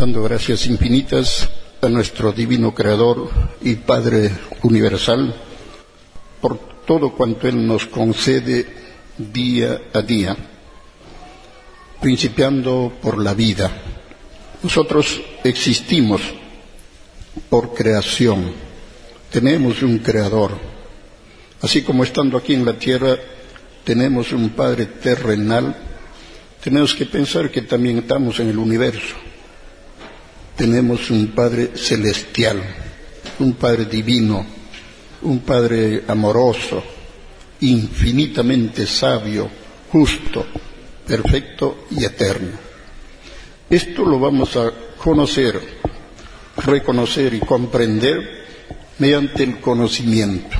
dando gracias infinitas a nuestro divino Creador y Padre Universal por todo cuanto Él nos concede día a día, principiando por la vida. Nosotros existimos por creación, tenemos un Creador, así como estando aquí en la tierra tenemos un Padre terrenal, tenemos que pensar que también estamos en el universo tenemos un Padre celestial, un Padre divino, un Padre amoroso, infinitamente sabio, justo, perfecto y eterno. Esto lo vamos a conocer, reconocer y comprender mediante el conocimiento.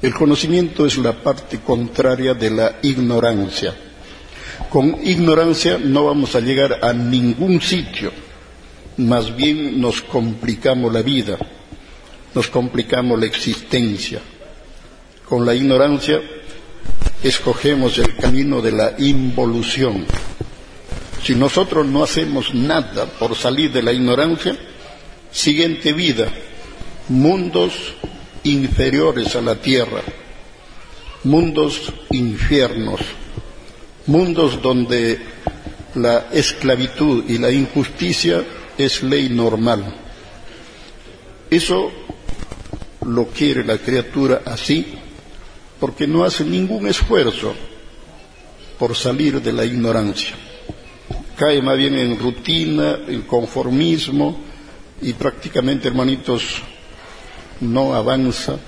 El conocimiento es la parte contraria de la ignorancia. Con ignorancia no vamos a llegar a ningún sitio más bien nos complicamos la vida, nos complicamos la existencia. Con la ignorancia escogemos el camino de la involución. Si nosotros no hacemos nada por salir de la ignorancia, siguiente vida, mundos inferiores a la tierra, mundos infiernos, mundos donde la esclavitud y la injusticia es ley normal. Eso lo quiere la criatura así porque no hace ningún esfuerzo por salir de la ignorancia. Cae más bien en rutina, en conformismo y prácticamente, hermanitos, no avanza,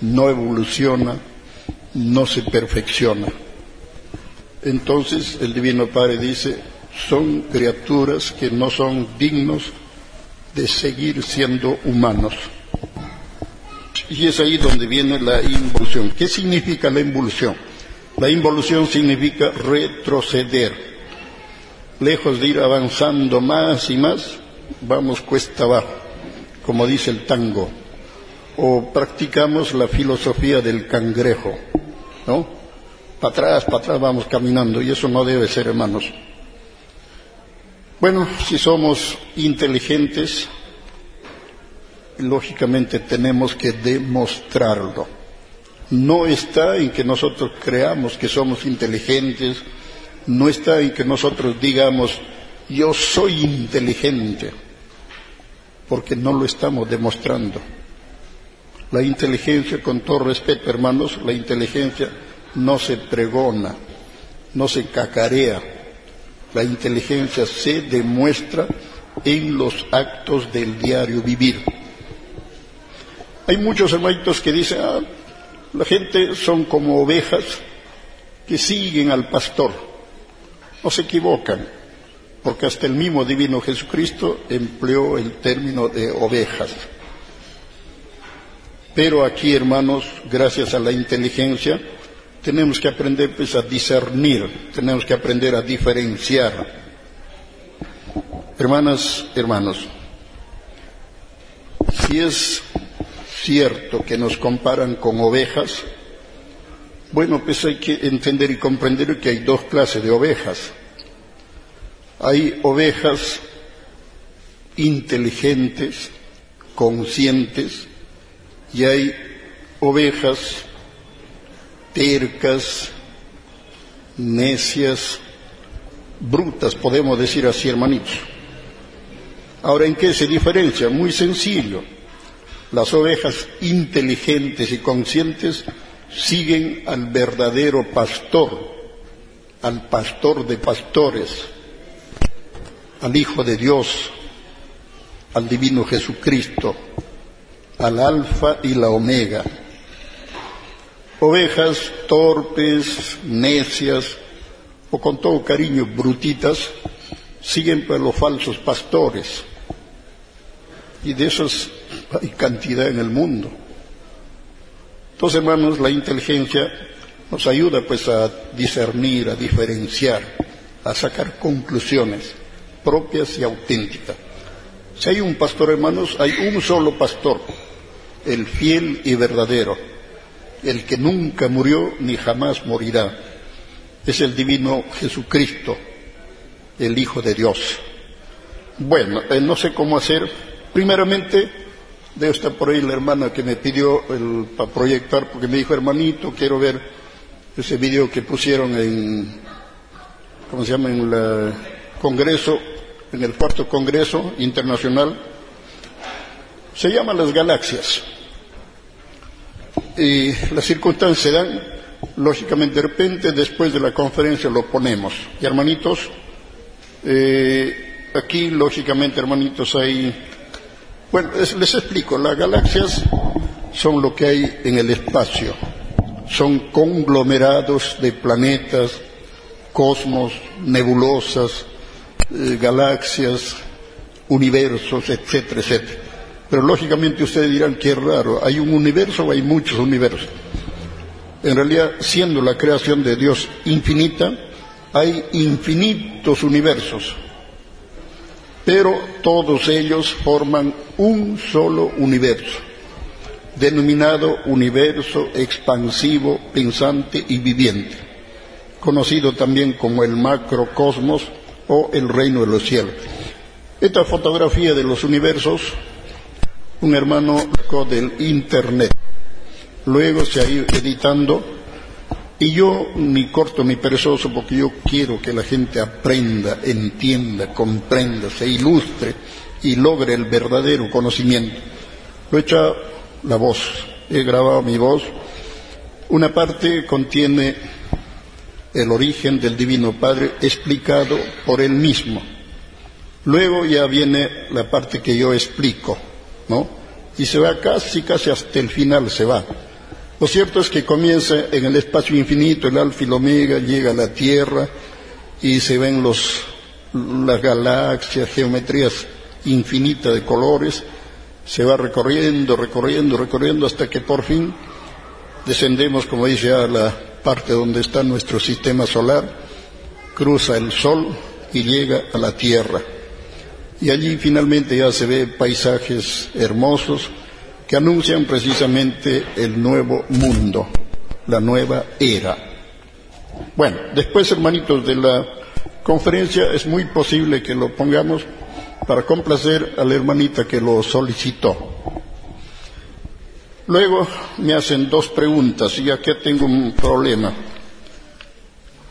no evoluciona, no se perfecciona. Entonces el Divino Padre dice, son criaturas que no son dignos de seguir siendo humanos. Y es ahí donde viene la involución. ¿Qué significa la involución? La involución significa retroceder. Lejos de ir avanzando más y más, vamos cuesta abajo, como dice el tango. O practicamos la filosofía del cangrejo, ¿no? Para atrás, para atrás vamos caminando, y eso no debe ser, hermanos. Bueno, si somos inteligentes, lógicamente tenemos que demostrarlo. No está en que nosotros creamos que somos inteligentes, no está en que nosotros digamos, yo soy inteligente, porque no lo estamos demostrando. La inteligencia, con todo respeto, hermanos, la inteligencia no se pregona, no se cacarea, la inteligencia se demuestra en los actos del diario vivir. Hay muchos hermanitos que dicen, ah, la gente son como ovejas que siguen al pastor. No se equivocan, porque hasta el mismo divino Jesucristo empleó el término de ovejas. Pero aquí, hermanos, gracias a la inteligencia, tenemos que aprender pues, a discernir, tenemos que aprender a diferenciar. Hermanas, hermanos, si es cierto que nos comparan con ovejas, bueno, pues hay que entender y comprender que hay dos clases de ovejas. Hay ovejas inteligentes, conscientes, y hay ovejas tercas, necias, brutas, podemos decir así, hermanitos. Ahora, ¿en qué se diferencia? Muy sencillo. Las ovejas inteligentes y conscientes siguen al verdadero pastor, al pastor de pastores, al Hijo de Dios, al Divino Jesucristo, al Alfa y la Omega Ovejas torpes, necias o con todo cariño brutitas siguen por los falsos pastores. Y de esos hay cantidad en el mundo. Entonces, hermanos, la inteligencia nos ayuda pues a discernir, a diferenciar, a sacar conclusiones propias y auténticas. Si hay un pastor, hermanos, hay un solo pastor, el fiel y verdadero el que nunca murió ni jamás morirá. Es el divino Jesucristo, el Hijo de Dios. Bueno, eh, no sé cómo hacer. Primeramente, debe estar por ahí la hermana que me pidió para proyectar, porque me dijo, hermanito, quiero ver ese video que pusieron en, ¿cómo se llama?, en el Congreso, en el cuarto Congreso Internacional. Se llama Las Galaxias. Y las circunstancias se dan, lógicamente, de repente, después de la conferencia lo ponemos. Y hermanitos, eh, aquí, lógicamente, hermanitos, hay. Bueno, les explico, las galaxias son lo que hay en el espacio. Son conglomerados de planetas, cosmos, nebulosas, eh, galaxias, universos, etcétera, etcétera. Pero lógicamente ustedes dirán que es raro, ¿hay un universo o hay muchos universos? En realidad, siendo la creación de Dios infinita, hay infinitos universos, pero todos ellos forman un solo universo, denominado universo expansivo, pensante y viviente, conocido también como el macrocosmos o el reino de los cielos. Esta fotografía de los universos, un hermano del Internet. Luego se ha ido editando y yo ni corto ni perezoso porque yo quiero que la gente aprenda, entienda, comprenda, se ilustre y logre el verdadero conocimiento. Lo he hecho la voz, he grabado mi voz. Una parte contiene el origen del Divino Padre explicado por él mismo. Luego ya viene la parte que yo explico, ¿no? Y se va casi, casi hasta el final se va. Lo cierto es que comienza en el espacio infinito, el alfa y el omega, llega a la Tierra y se ven los, las galaxias, geometrías infinitas de colores, se va recorriendo, recorriendo, recorriendo hasta que por fin descendemos, como dice, a la parte donde está nuestro sistema solar, cruza el Sol y llega a la Tierra. Y allí finalmente ya se ve paisajes hermosos que anuncian precisamente el nuevo mundo, la nueva era. Bueno, después, hermanitos, de la conferencia es muy posible que lo pongamos para complacer a la hermanita que lo solicitó. Luego me hacen dos preguntas y aquí tengo un problema.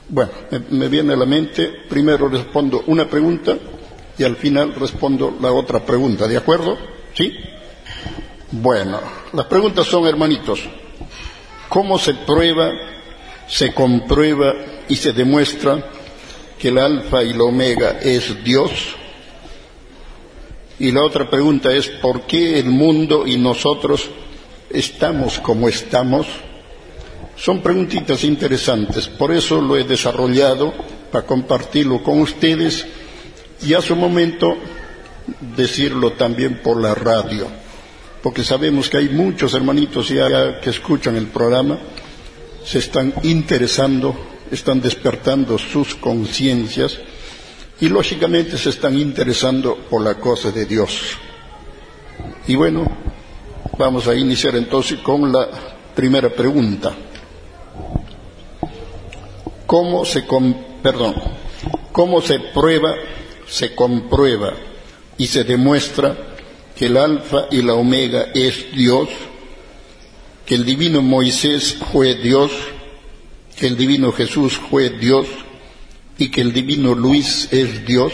Bueno, me, viene a la mente, primero respondo una pregunta y al final respondo la otra pregunta, ¿de acuerdo? ¿Sí? Bueno, las preguntas son, hermanitos, ¿cómo se prueba, se comprueba y se demuestra que el alfa y la omega es Dios? Y la otra pregunta es, ¿por qué el mundo y nosotros estamos como estamos? Son preguntitas interesantes, por eso lo he desarrollado para compartirlo con ustedes y a su momento decirlo también por la radio, porque sabemos que hay muchos hermanitos ya que escuchan el programa, se están interesando, están despertando sus conciencias y lógicamente se están interesando por la cosa de Dios. Y bueno, Vamos a iniciar entonces con la primera pregunta. ¿Cómo se, perdón, cómo se prueba, se comprueba y se demuestra que el alfa y la omega es Dios, que el divino Moisés fue Dios, que el divino Jesús fue Dios y que el divino Luis es Dios?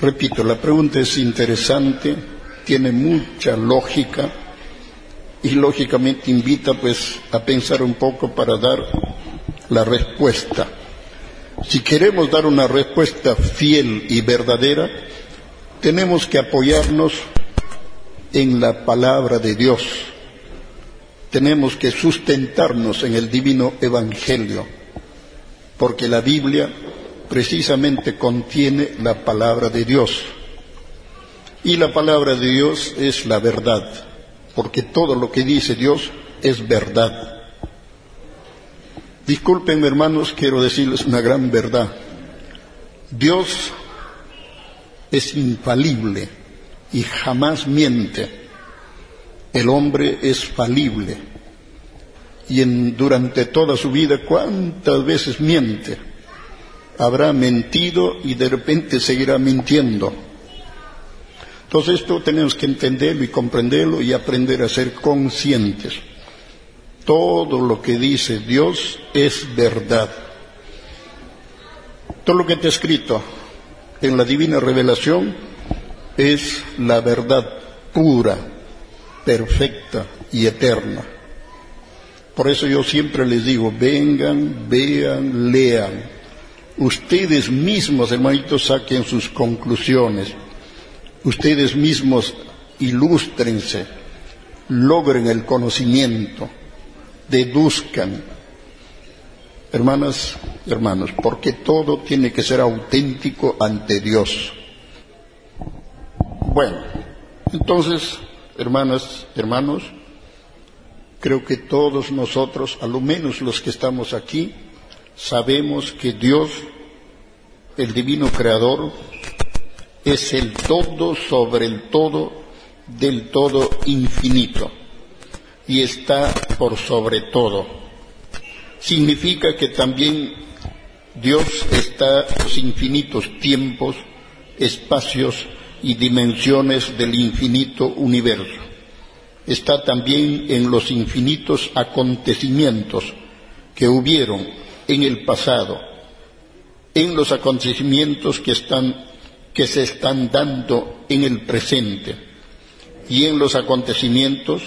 Repito, la pregunta es interesante tiene mucha lógica y lógicamente invita pues a pensar un poco para dar la respuesta. Si queremos dar una respuesta fiel y verdadera, tenemos que apoyarnos en la palabra de Dios. Tenemos que sustentarnos en el divino evangelio, porque la Biblia precisamente contiene la palabra de Dios. Y la palabra de Dios es la verdad, porque todo lo que dice Dios es verdad. Disculpen hermanos, quiero decirles una gran verdad. Dios es infalible y jamás miente. El hombre es falible y durante toda su vida cuántas veces miente. habrá mentido y de repente seguirá mintiendo. Entonces esto tenemos que entenderlo y comprenderlo y aprender a ser conscientes. Todo lo que dice Dios es verdad. Todo lo que está escrito en la divina revelación es la verdad pura, perfecta y eterna. Por eso yo siempre les digo, vengan, vean, lean. Ustedes mismos, hermanitos, saquen sus conclusiones. Ustedes mismos ilústrense, logren el conocimiento, deduzcan. Hermanas, hermanos, porque todo tiene que ser auténtico ante Dios. Bueno, entonces, hermanas, hermanos, creo que todos nosotros, a lo menos los que estamos aquí, sabemos que Dios, el divino creador, es el todo sobre el todo del todo infinito y está por sobre todo. Significa que también Dios está en los infinitos tiempos, espacios y dimensiones del infinito universo está también en los infinitos acontecimientos que hubieron en el pasado, en los acontecimientos que, están, que se están dando en el presente y en los acontecimientos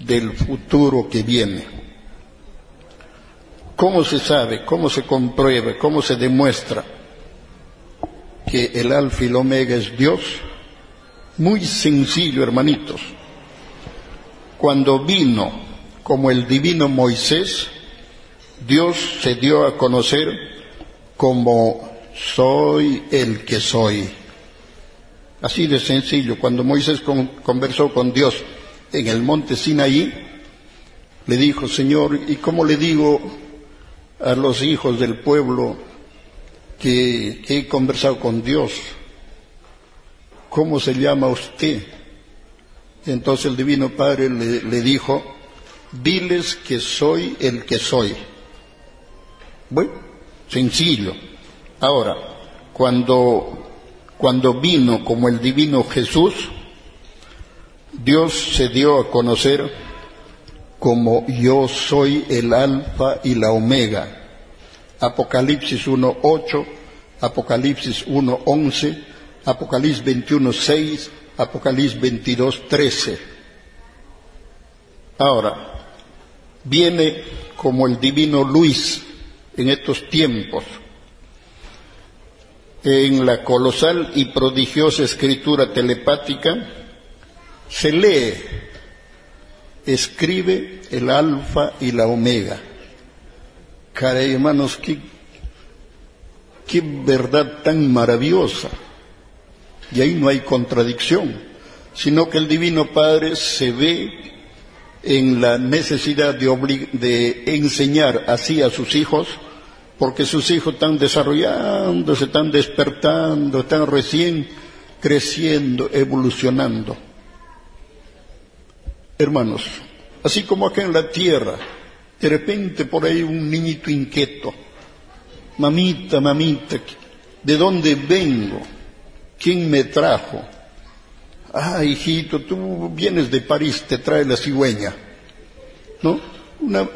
del futuro que viene. ¿Cómo se sabe, cómo se comprueba, cómo se demuestra que el alfa y el omega es Dios? Muy sencillo, hermanitos cuando vino como el divino Moisés, Dios se dio a conocer como soy el que soy. Así de sencillo, cuando Moisés conversó con Dios en el monte Sinaí, le dijo, Señor, ¿y cómo le digo a los hijos del pueblo que, he conversado con Dios? ¿Cómo se llama usted? Entonces el Divino Padre le, dijo, diles que soy el que soy. Bueno, sencillo. Ahora, cuando, cuando vino como el Divino Jesús, Dios se dio a conocer como yo soy el alfa y la omega. Apocalipsis 1.8, Apocalipsis 1.11, Apocalipsis 21.6, Apocalipsis 22, 13. Ahora, viene como el divino Luis en estos tiempos, en la colosal y prodigiosa escritura telepática, se lee, escribe el alfa y la omega. Caray, hermanos, qué, qué verdad tan maravillosa. Y ahí no hay contradicción, sino que el Divino Padre se ve en la necesidad de, de enseñar así a sus hijos, porque sus hijos están desarrollando, se están despertando, están recién creciendo, evolucionando. Hermanos, así como acá en la tierra, de repente por ahí un niñito inquieto, mamita, mamita, ¿de dónde vengo? ¿Quién me trajo? Ah, hijito, tú vienes de París, te trae la cigüeña. ¿No?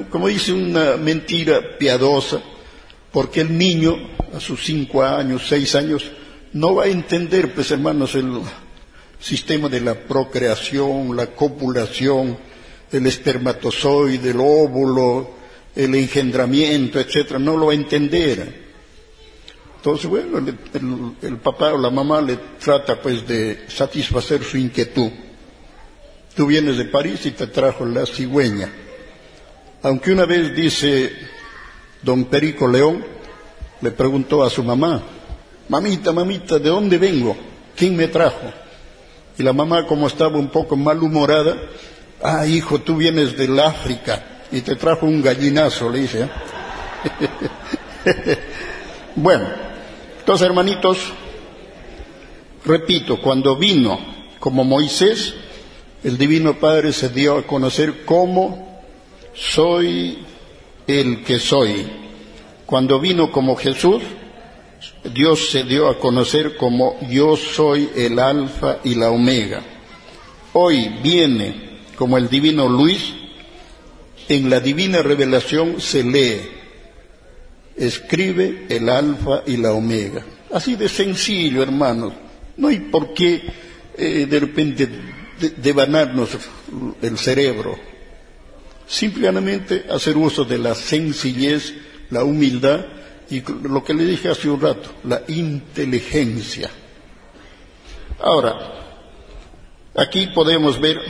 como dice, una mentira piadosa, porque el niño, a sus cinco años, seis años, no va a entender, pues hermanos, el sistema de la procreación, la copulación, el espermatozoide, el óvulo, el engendramiento, etcétera, no lo va a entender. Entonces, bueno, el, papá o la mamá le trata pues de satisfacer su inquietud. Tú vienes de París y te trajo la cigüeña. Aunque una vez dice don Perico León, le preguntó a su mamá, mamita, mamita, ¿de dónde vengo? ¿Quién me trajo? Y la mamá, como estaba un poco malhumorada, ah, hijo, tú vienes del África y te trajo un gallinazo, le dice. ¿eh? bueno, entonces, hermanitos, repito, cuando vino como Moisés, el Divino Padre se dio a conocer cómo soy el que soy. Cuando vino como Jesús, Dios se dio a conocer como yo soy el alfa y la omega. Hoy viene como el divino Luis, en la divina revelación se lee, escribe el alfa y la omega. Así de sencillo, hermanos. No hay por qué eh, de repente devanarnos el cerebro. Simplemente hacer uso de la sencillez, la humildad y lo que le dije hace un rato, la inteligencia. Ahora, aquí podemos ver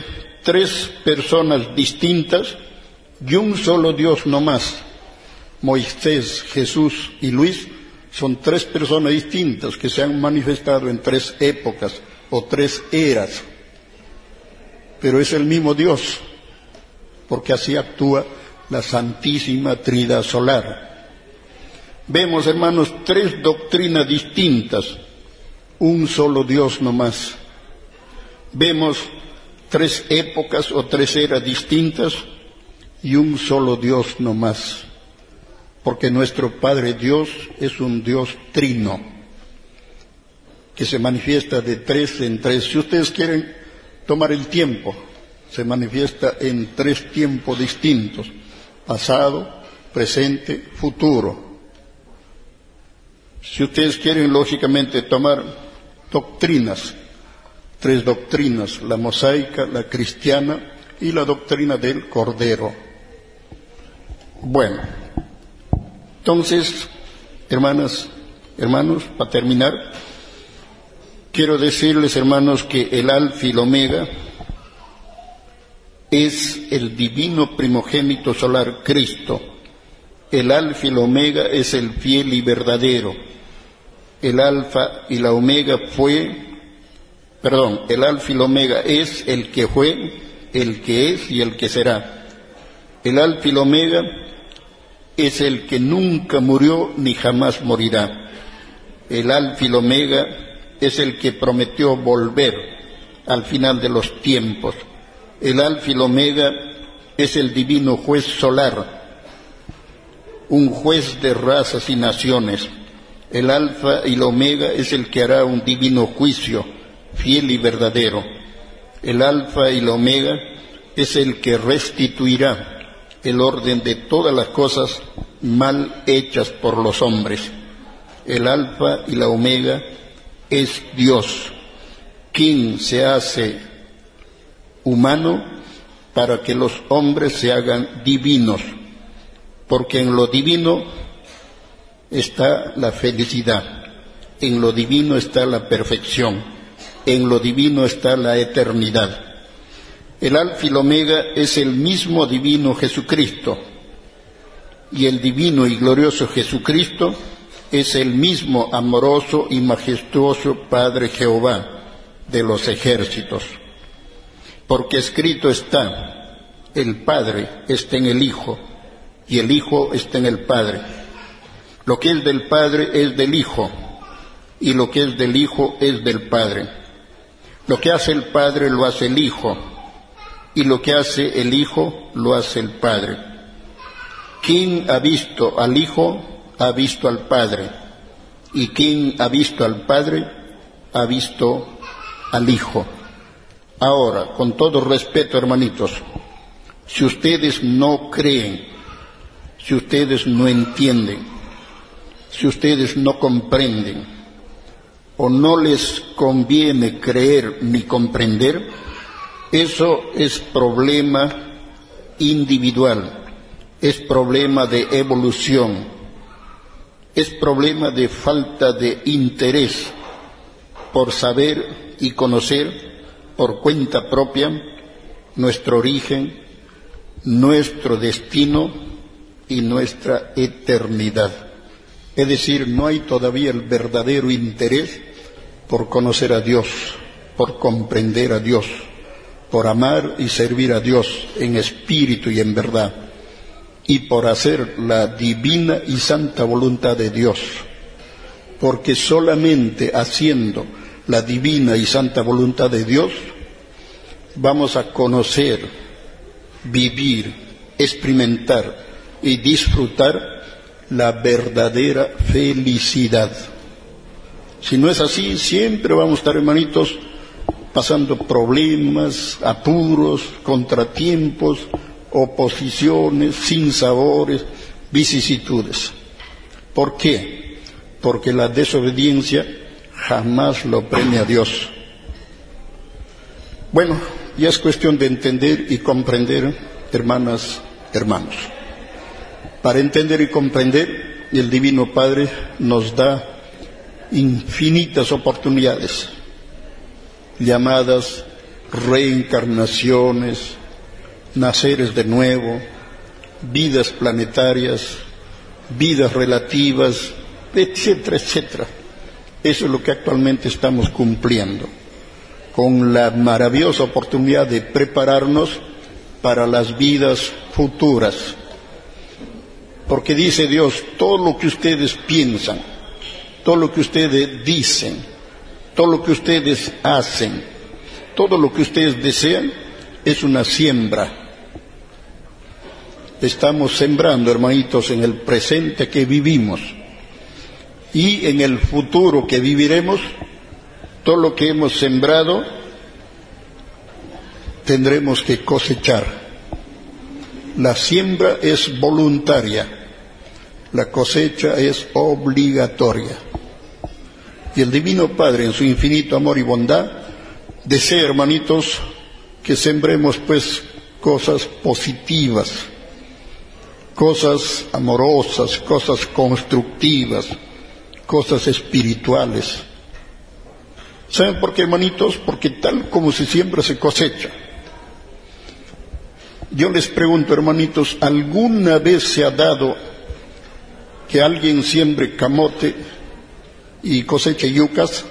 tres personas distintas y un solo Dios no más. Moisés, Jesús y Luis son tres personas distintas que se han manifestado en tres épocas o tres eras. Pero es el mismo Dios, porque así actúa la Santísima Trinidad Solar. Vemos, hermanos, tres doctrinas distintas, un solo Dios no más. Vemos tres épocas o tres eras distintas y un solo Dios no más. Porque nuestro Padre Dios es un Dios trino, que se manifiesta de tres en tres. Si ustedes quieren tomar el tiempo, se manifiesta en tres tiempos distintos, pasado, presente, futuro. Si ustedes quieren, lógicamente, tomar doctrinas, tres doctrinas, la mosaica, la cristiana y la doctrina del Cordero. Bueno, entonces, hermanas, hermanos, para terminar, quiero decirles, hermanos, que el alfa y el omega es el divino primogénito solar Cristo. El alfa y el omega es el fiel y verdadero el alfa y la omega fue, perdón, el alfa y la omega es el que fue, el que es y el que será. El alfa y la omega es el que nunca murió ni jamás morirá. El alfa y la omega es el que prometió volver al final de los tiempos. El alfa y la omega es el divino juez solar, un juez de razas y naciones el alfa y la omega es el que hará un divino juicio, fiel y verdadero. El alfa y la omega es el que restituirá el orden de todas las cosas mal hechas por los hombres. El alfa y la omega es Dios, quien se hace humano para que los hombres se hagan divinos, porque en lo divino está la felicidad, en lo divino está la perfección, en lo divino está la eternidad. El alfa y el omega es el mismo divino Jesucristo y el divino y glorioso Jesucristo es el mismo amoroso y majestuoso Padre Jehová de los ejércitos. Porque escrito está, el Padre está en el Hijo y el Hijo está en el Padre lo que es del Padre es del Hijo y lo que es del Hijo es del Padre. Lo que hace el Padre lo hace el Hijo y lo que hace el Hijo lo hace el Padre. Quien ha visto al Hijo ha visto al Padre y quien ha visto al Padre ha visto al Hijo. Ahora, con todo respeto, hermanitos, si ustedes no creen, si ustedes no entienden, si ustedes no comprenden o no les conviene creer ni comprender, eso es problema individual, es problema de evolución, es problema de falta de interés por saber y conocer por cuenta propia nuestro origen, nuestro destino y nuestra eternidad. Es decir, no hay todavía el verdadero interés por conocer a Dios, por comprender a Dios, por amar y servir a Dios en espíritu y en verdad, y por hacer la divina y santa voluntad de Dios. Porque solamente haciendo la divina y santa voluntad de Dios vamos a conocer, vivir, experimentar y disfrutar la verdadera felicidad. Si no es así, siempre vamos a estar, hermanitos, pasando problemas, apuros, contratiempos, oposiciones, sinsabores, vicisitudes. ¿Por qué? Porque la desobediencia jamás lo premia a Dios. Bueno, ya es cuestión de entender y comprender, hermanas, hermanos. Para entender y comprender, el Divino Padre nos da infinitas oportunidades llamadas reencarnaciones, naceres de nuevo, vidas planetarias, vidas relativas, etcétera, etcétera. Eso es lo que actualmente estamos cumpliendo, con la maravillosa oportunidad de prepararnos para las vidas futuras. Porque dice Dios, todo lo que ustedes piensan, todo lo que ustedes dicen, todo lo que ustedes hacen, todo lo que ustedes desean es una siembra. Estamos sembrando, hermanitos, en el presente que vivimos y en el futuro que viviremos, todo lo que hemos sembrado tendremos que cosechar. La siembra es voluntaria, la cosecha es obligatoria. Y el Divino Padre, en su infinito amor y bondad, desea, hermanitos, que sembremos pues cosas positivas, cosas amorosas, cosas constructivas, cosas espirituales. ¿Saben por qué, hermanitos? Porque tal como se siembra, se cosecha. Yo les pregunto, hermanitos, ¿alguna vez se ha dado que alguien siembre camote y coseche yucas,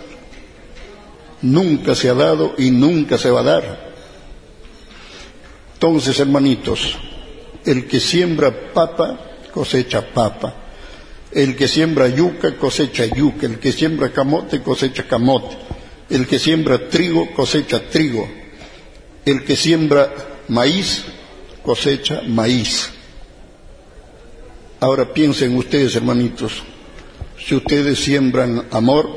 nunca se ha dado y nunca se va a dar. Entonces, hermanitos, el que siembra papa, cosecha papa. El que siembra yuca, cosecha yuca. El que siembra camote, cosecha camote. El que siembra trigo, cosecha trigo. El que siembra maíz, cosecha maíz. Ahora piensen ustedes, hermanitos, si ustedes siembran amor,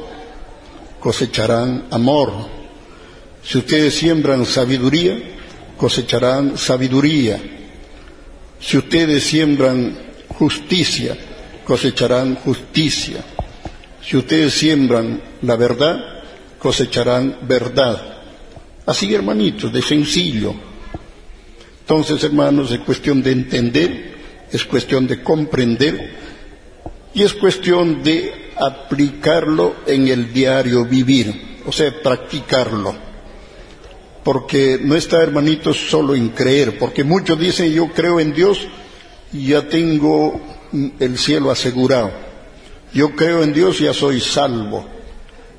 cosecharán amor. Si ustedes siembran sabiduría, cosecharán sabiduría. Si ustedes siembran justicia, cosecharán justicia. Si ustedes siembran la verdad, cosecharán verdad. Así, hermanitos, de sencillo. Entonces, hermanos, es cuestión de entender, es cuestión de comprender y es cuestión de aplicarlo en el diario vivir, o sea, practicarlo. Porque no está, hermanitos, solo en creer, porque muchos dicen yo creo en Dios y ya tengo el cielo asegurado. Yo creo en Dios y ya soy salvo.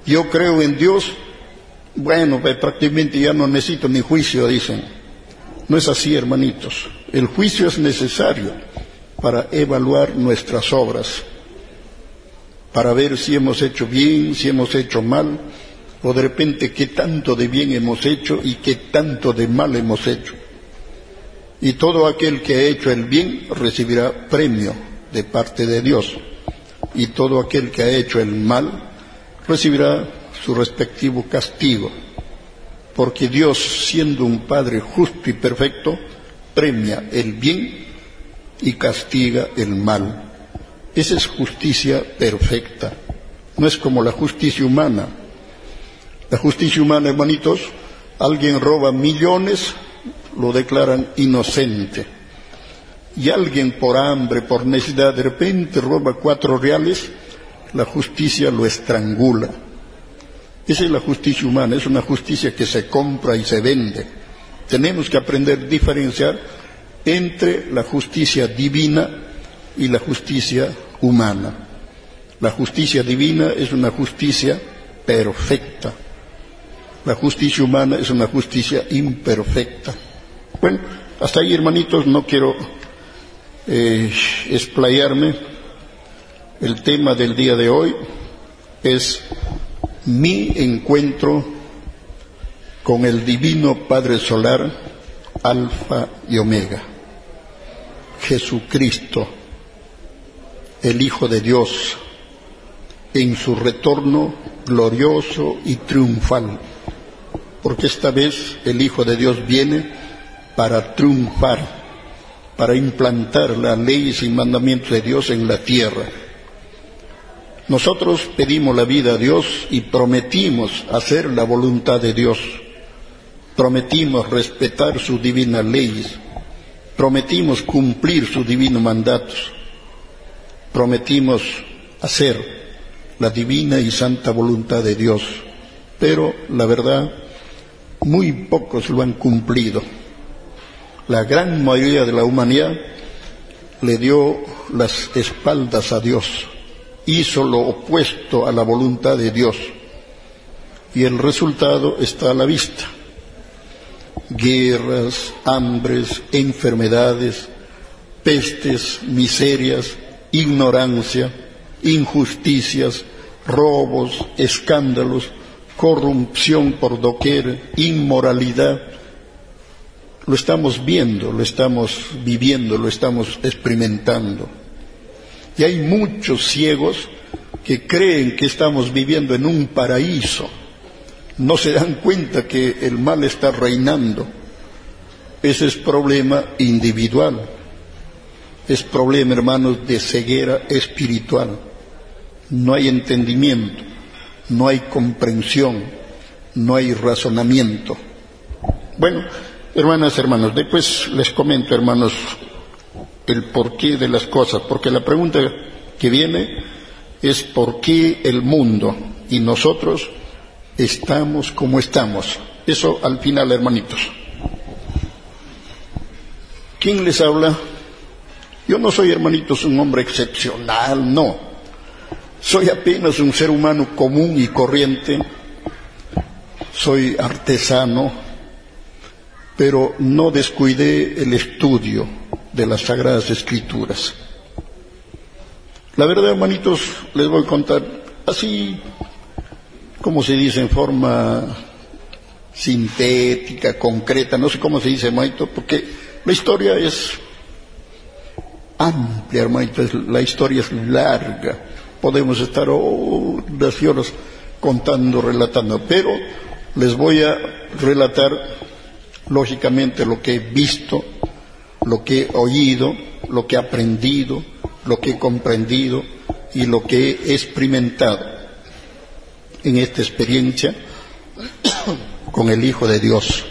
Yo creo en Dios, bueno, pues prácticamente ya no necesito ni juicio, dicen. No es así, hermanitos. El juicio es necesario para evaluar nuestras obras para ver si hemos hecho bien, si hemos hecho mal, o de repente qué tanto de bien hemos hecho y qué tanto de mal hemos hecho. Y todo aquel que ha hecho el bien recibirá premio de parte de Dios. Y todo aquel que ha hecho el mal recibirá su respectivo castigo. Porque Dios, siendo un Padre justo y perfecto, premia el bien y castiga el mal. Esa es justicia perfecta. No es como la justicia humana. La justicia humana, hermanitos, alguien roba millones, lo declaran inocente. Y alguien por hambre, por necesidad, de repente roba cuatro reales, la justicia lo estrangula. Esa es la justicia humana, es una justicia que se compra y se vende. Tenemos que aprender a diferenciar entre la justicia divina y la justicia humana. La justicia divina es una justicia perfecta. La justicia humana es una justicia imperfecta. Bueno, hasta ahí, hermanitos, no quiero eh, explayarme. El tema del día de hoy es mi encuentro con el divino Padre Solar, Alfa y Omega, Jesucristo el Hijo de Dios, en su retorno glorioso y triunfal, porque esta vez el Hijo de Dios viene para triunfar, para implantar las leyes y mandamientos de Dios en la tierra. Nosotros pedimos la vida a Dios y prometimos hacer la voluntad de Dios. Prometimos respetar sus divinas leyes. Prometimos cumplir sus divinos mandatos. Prometimos hacer la divina y santa voluntad de Dios. Pero la verdad, muy pocos lo han cumplido. La gran mayoría de la humanidad le dio las espaldas a Dios, hizo lo opuesto a la voluntad de Dios. Y el resultado está a la vista guerras, hambres, enfermedades, pestes, miserias, ignorancia, injusticias, robos, escándalos, corrupción por doquier, inmoralidad. Lo estamos viendo, lo estamos viviendo, lo estamos experimentando. Y hay muchos ciegos que creen que estamos viviendo en un paraíso no se dan cuenta que el mal está reinando. Ese es problema individual. Es problema, hermanos, de ceguera espiritual. No hay entendimiento, no hay comprensión, no hay razonamiento. Bueno, hermanas, hermanos, después les comento, hermanos, el porqué de las cosas, porque la pregunta que viene es por qué el mundo y nosotros estamos como estamos. Eso al final, hermanitos. ¿Quién les habla? Yo no soy, hermanitos, un hombre excepcional, no. Soy apenas un ser humano común y corriente. Soy artesano, pero no descuidé el estudio de las Sagradas Escrituras. La verdad, hermanitos, les voy a contar así ¿cómo se dice? En forma sintética, concreta, no sé cómo se dice, Maito, porque la historia es amplia, hermanito, la historia es larga. Podemos estar horas contando, relatando, pero les voy a relatar lógicamente lo que he visto, lo que he oído, lo que he aprendido, lo que he comprendido y lo que he experimentado en esta experiencia con el Hijo de Dios.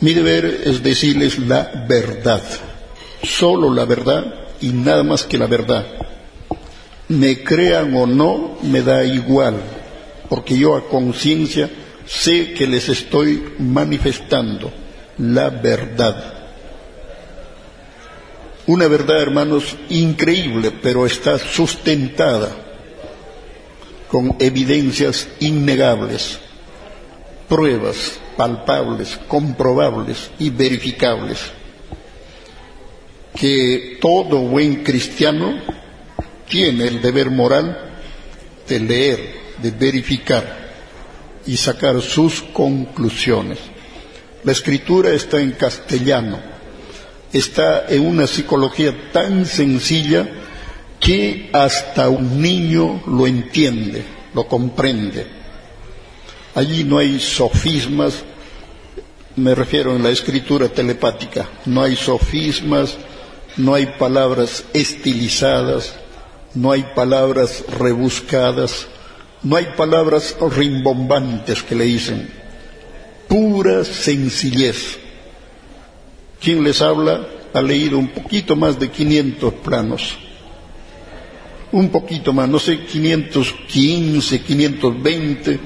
Mi deber es decirles la verdad, solo la verdad y nada más que la verdad. Me crean o no, me da igual, porque yo a conciencia sé que les estoy manifestando la verdad. Una verdad, hermanos, increíble, pero está sustentada con evidencias innegables, pruebas palpables, comprobables y verificables, que todo buen cristiano tiene el deber moral de leer, de verificar y sacar sus conclusiones. La escritura está en castellano, está en una psicología tan sencilla que hasta un niño lo entiende, lo comprende. Allí no hay sofismas, me refiero en la escritura telepática, no hay sofismas, no hay palabras estilizadas, no hay palabras rebuscadas, no hay palabras rimbombantes que le dicen, pura sencillez. Quien les habla ha leído un poquito más de 500 planos un poquito más, no sé, 515, 520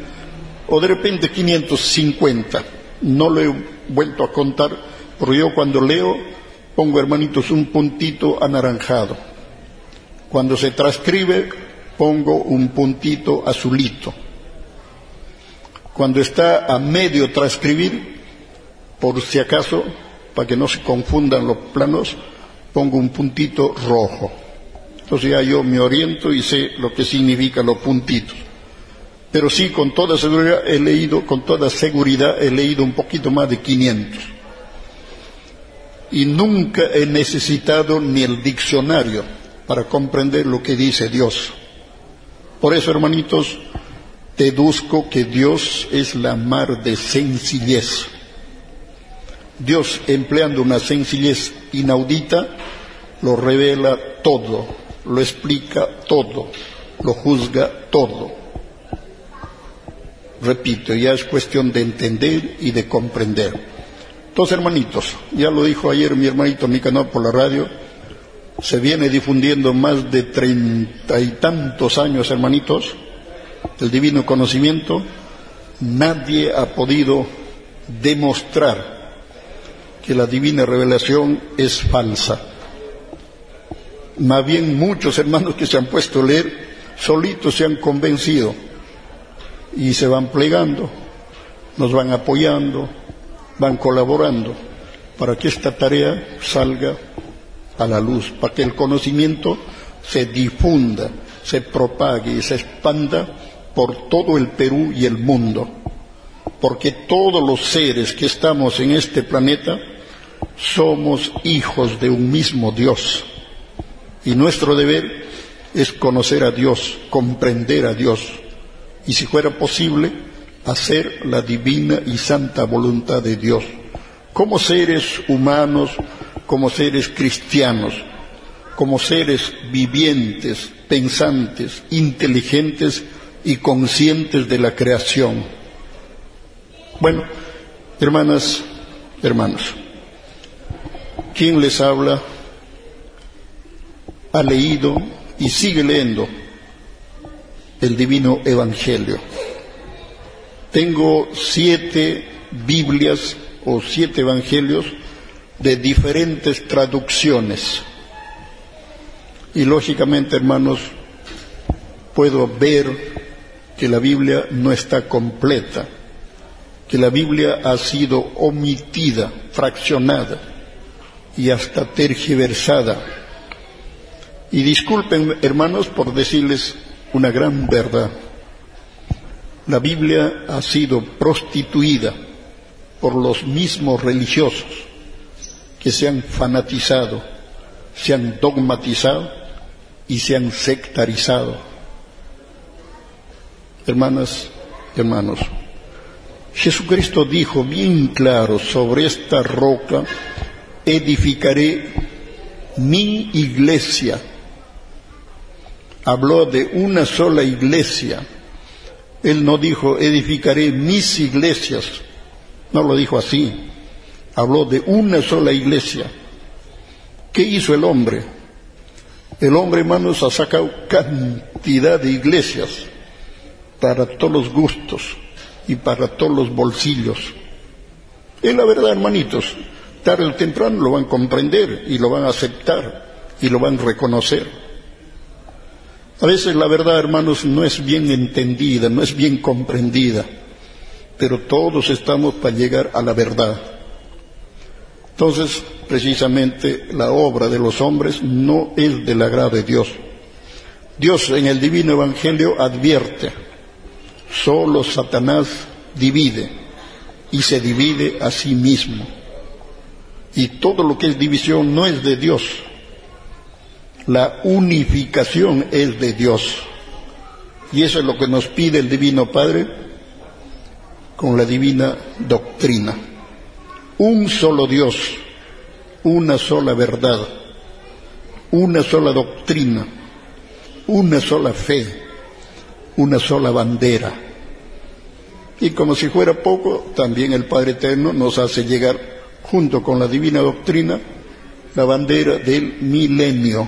o de repente 550. No lo he vuelto a contar, porque yo cuando leo pongo, hermanitos, un puntito anaranjado. Cuando se transcribe pongo un puntito azulito. Cuando está a medio transcribir, por si acaso, para que no se confundan los planos, pongo un puntito rojo. Entonces ya yo me oriento y sé lo que significan los puntitos. Pero sí, con toda seguridad he leído, con toda seguridad he leído un poquito más de 500. Y nunca he necesitado ni el diccionario para comprender lo que dice Dios. Por eso, hermanitos, deduzco que Dios es la mar de sencillez. Dios, empleando una sencillez inaudita, lo revela todo, lo explica todo, lo juzga todo. Repito, ya es cuestión de entender y de comprender. Entonces, hermanitos, ya lo dijo ayer mi hermanito canal por la radio, se viene difundiendo más de treinta y tantos años, hermanitos, el divino conocimiento, nadie ha podido demostrar que la divina revelación es falsa. Más bien muchos hermanos que se han puesto a leer, solitos se han convencido y se van plegando, nos van apoyando, van colaborando para que esta tarea salga a la luz, para que el conocimiento se difunda, se propague y se expanda por todo el Perú y el mundo, porque todos los seres que estamos en este planeta somos hijos de un mismo Dios y nuestro deber es conocer a Dios, comprender a Dios y si fuera posible hacer la divina y santa voluntad de Dios como seres humanos como seres cristianos, como seres vivientes, pensantes, inteligentes y conscientes de la creación. Bueno, hermanas, hermanos, ¿quién les habla? Ha leído y sigue leyendo el divino Evangelio. Tengo siete Biblias o siete Evangelios de diferentes traducciones. Y lógicamente, hermanos, puedo ver que la Biblia no está completa, que la Biblia ha sido omitida, fraccionada y hasta tergiversada. Y disculpen, hermanos, por decirles una gran verdad. La Biblia ha sido prostituida por los mismos religiosos que se han fanatizado, se han dogmatizado y se han sectarizado. Hermanas, hermanos, Jesucristo dijo bien claro, sobre esta roca edificaré mi iglesia. Habló de una sola iglesia. Él no dijo edificaré mis iglesias. No lo dijo así habló de una sola iglesia. ¿Qué hizo el hombre? El hombre, hermanos, ha sacado cantidad de iglesias para todos los gustos y para todos los bolsillos. Es la verdad, hermanitos. Tarde o temprano lo van a comprender y lo van a aceptar y lo van a reconocer. A veces la verdad, hermanos, no es bien entendida, no es bien comprendida, pero todos estamos para llegar a la verdad. Entonces, precisamente, la obra de los hombres no es del agrado de Dios. Dios en el divino evangelio advierte, solo Satanás divide y se divide a sí mismo. Y todo lo que es división no es de Dios. La unificación es de Dios. Y eso es lo que nos pide el Divino Padre con la divina doctrina un solo Dios, una sola verdad, una sola doctrina, una sola fe, una sola bandera. Y como si fuera poco, también el Padre Eterno nos hace llegar, junto con la divina doctrina, la bandera del milenio,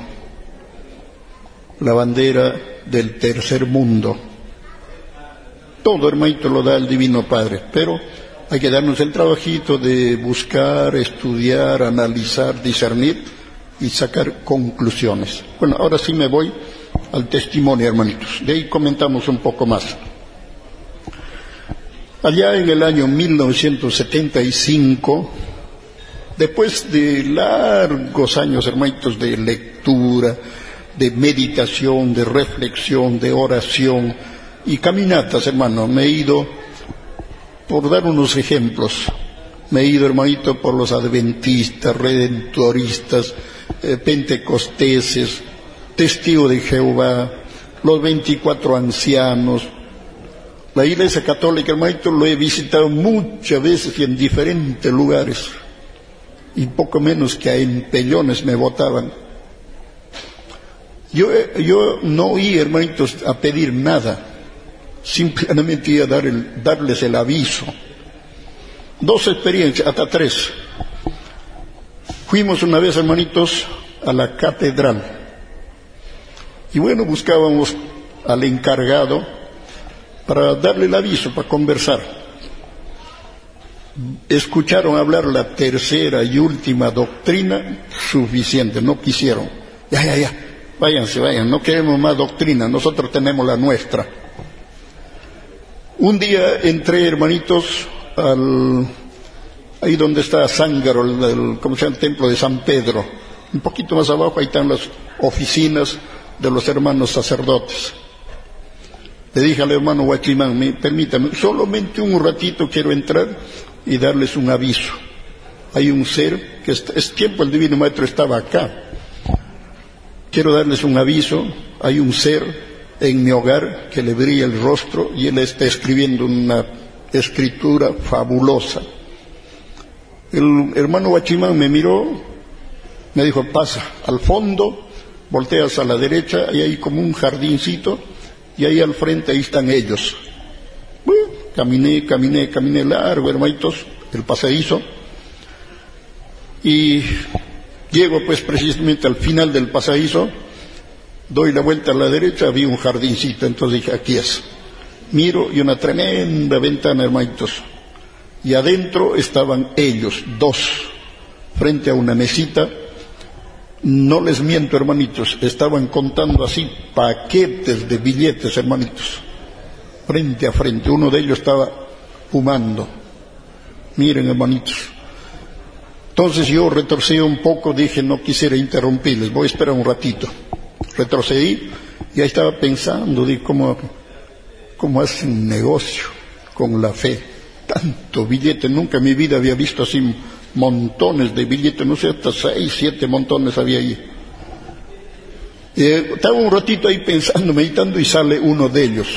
la bandera del tercer mundo. Todo, hermanito, lo da el Divino Padre, pero hay que darnos el trabajito de buscar, estudiar, analizar, discernir y sacar conclusiones. Bueno, ahora sí me voy al testimonio, hermanitos. De ahí comentamos un poco más. Allá en el año 1975, después de largos años, hermanitos, de lectura, de meditación, de reflexión, de oración y caminatas, hermano, me he ido por dar unos ejemplos, me he ido, hermanito, por los adventistas, redentoristas, eh, pentecosteses, testigos de Jehová, los 24 ancianos. La iglesia católica, hermanito, lo he visitado muchas veces y en diferentes lugares. Y poco menos que a empellones me votaban. Yo, yo no oí, hermanitos, a pedir nada. Simplemente iba a darles el aviso. Dos experiencias, hasta tres. Fuimos una vez, hermanitos, a la catedral. Y bueno, buscábamos al encargado para darle el aviso, para conversar. Escucharon hablar la tercera y última doctrina, suficiente, no quisieron. Ya, ya, ya, váyanse, vayan, no queremos más doctrina, nosotros tenemos la nuestra. Un día entré, hermanitos, al, ahí donde está Zángaro, el, ¿cómo se llama? El templo de San Pedro. Un poquito más abajo, ahí están las oficinas de los hermanos sacerdotes. Le dije al hermano Huachimán, permítame, solamente un ratito quiero entrar y darles un aviso. Hay un ser que es tiempo el Divino Maestro estaba acá. Quiero darles un aviso. Hay un ser en mi hogar que le brilla el rostro y él está escribiendo una escritura fabulosa. El hermano Huachimán me miró, me dijo, pasa al fondo, volteas a la derecha y hay como un jardincito y ahí al frente ahí están ellos. Bueno, caminé, caminé, caminé largo, hermanitos, el pasadizo y llego pues precisamente al final del pasadizo Doy la vuelta a la derecha, había un jardincito, entonces dije, aquí es. Miro y una tremenda ventana, hermanitos. Y adentro estaban ellos, dos, frente a una mesita. No les miento, hermanitos, estaban contando así paquetes de billetes, hermanitos, frente a frente. Uno de ellos estaba fumando. Miren, hermanitos. Entonces yo retorcí un poco, dije, no quisiera interrumpirles, voy a esperar un ratito retrocedí y ahí estaba pensando de cómo, cómo hacen negocio con la fe. Tanto billete, nunca en mi vida había visto así montones de billetes, no sé, hasta seis, siete montones había ahí. Eh, estaba un ratito ahí pensando, meditando y sale uno de ellos.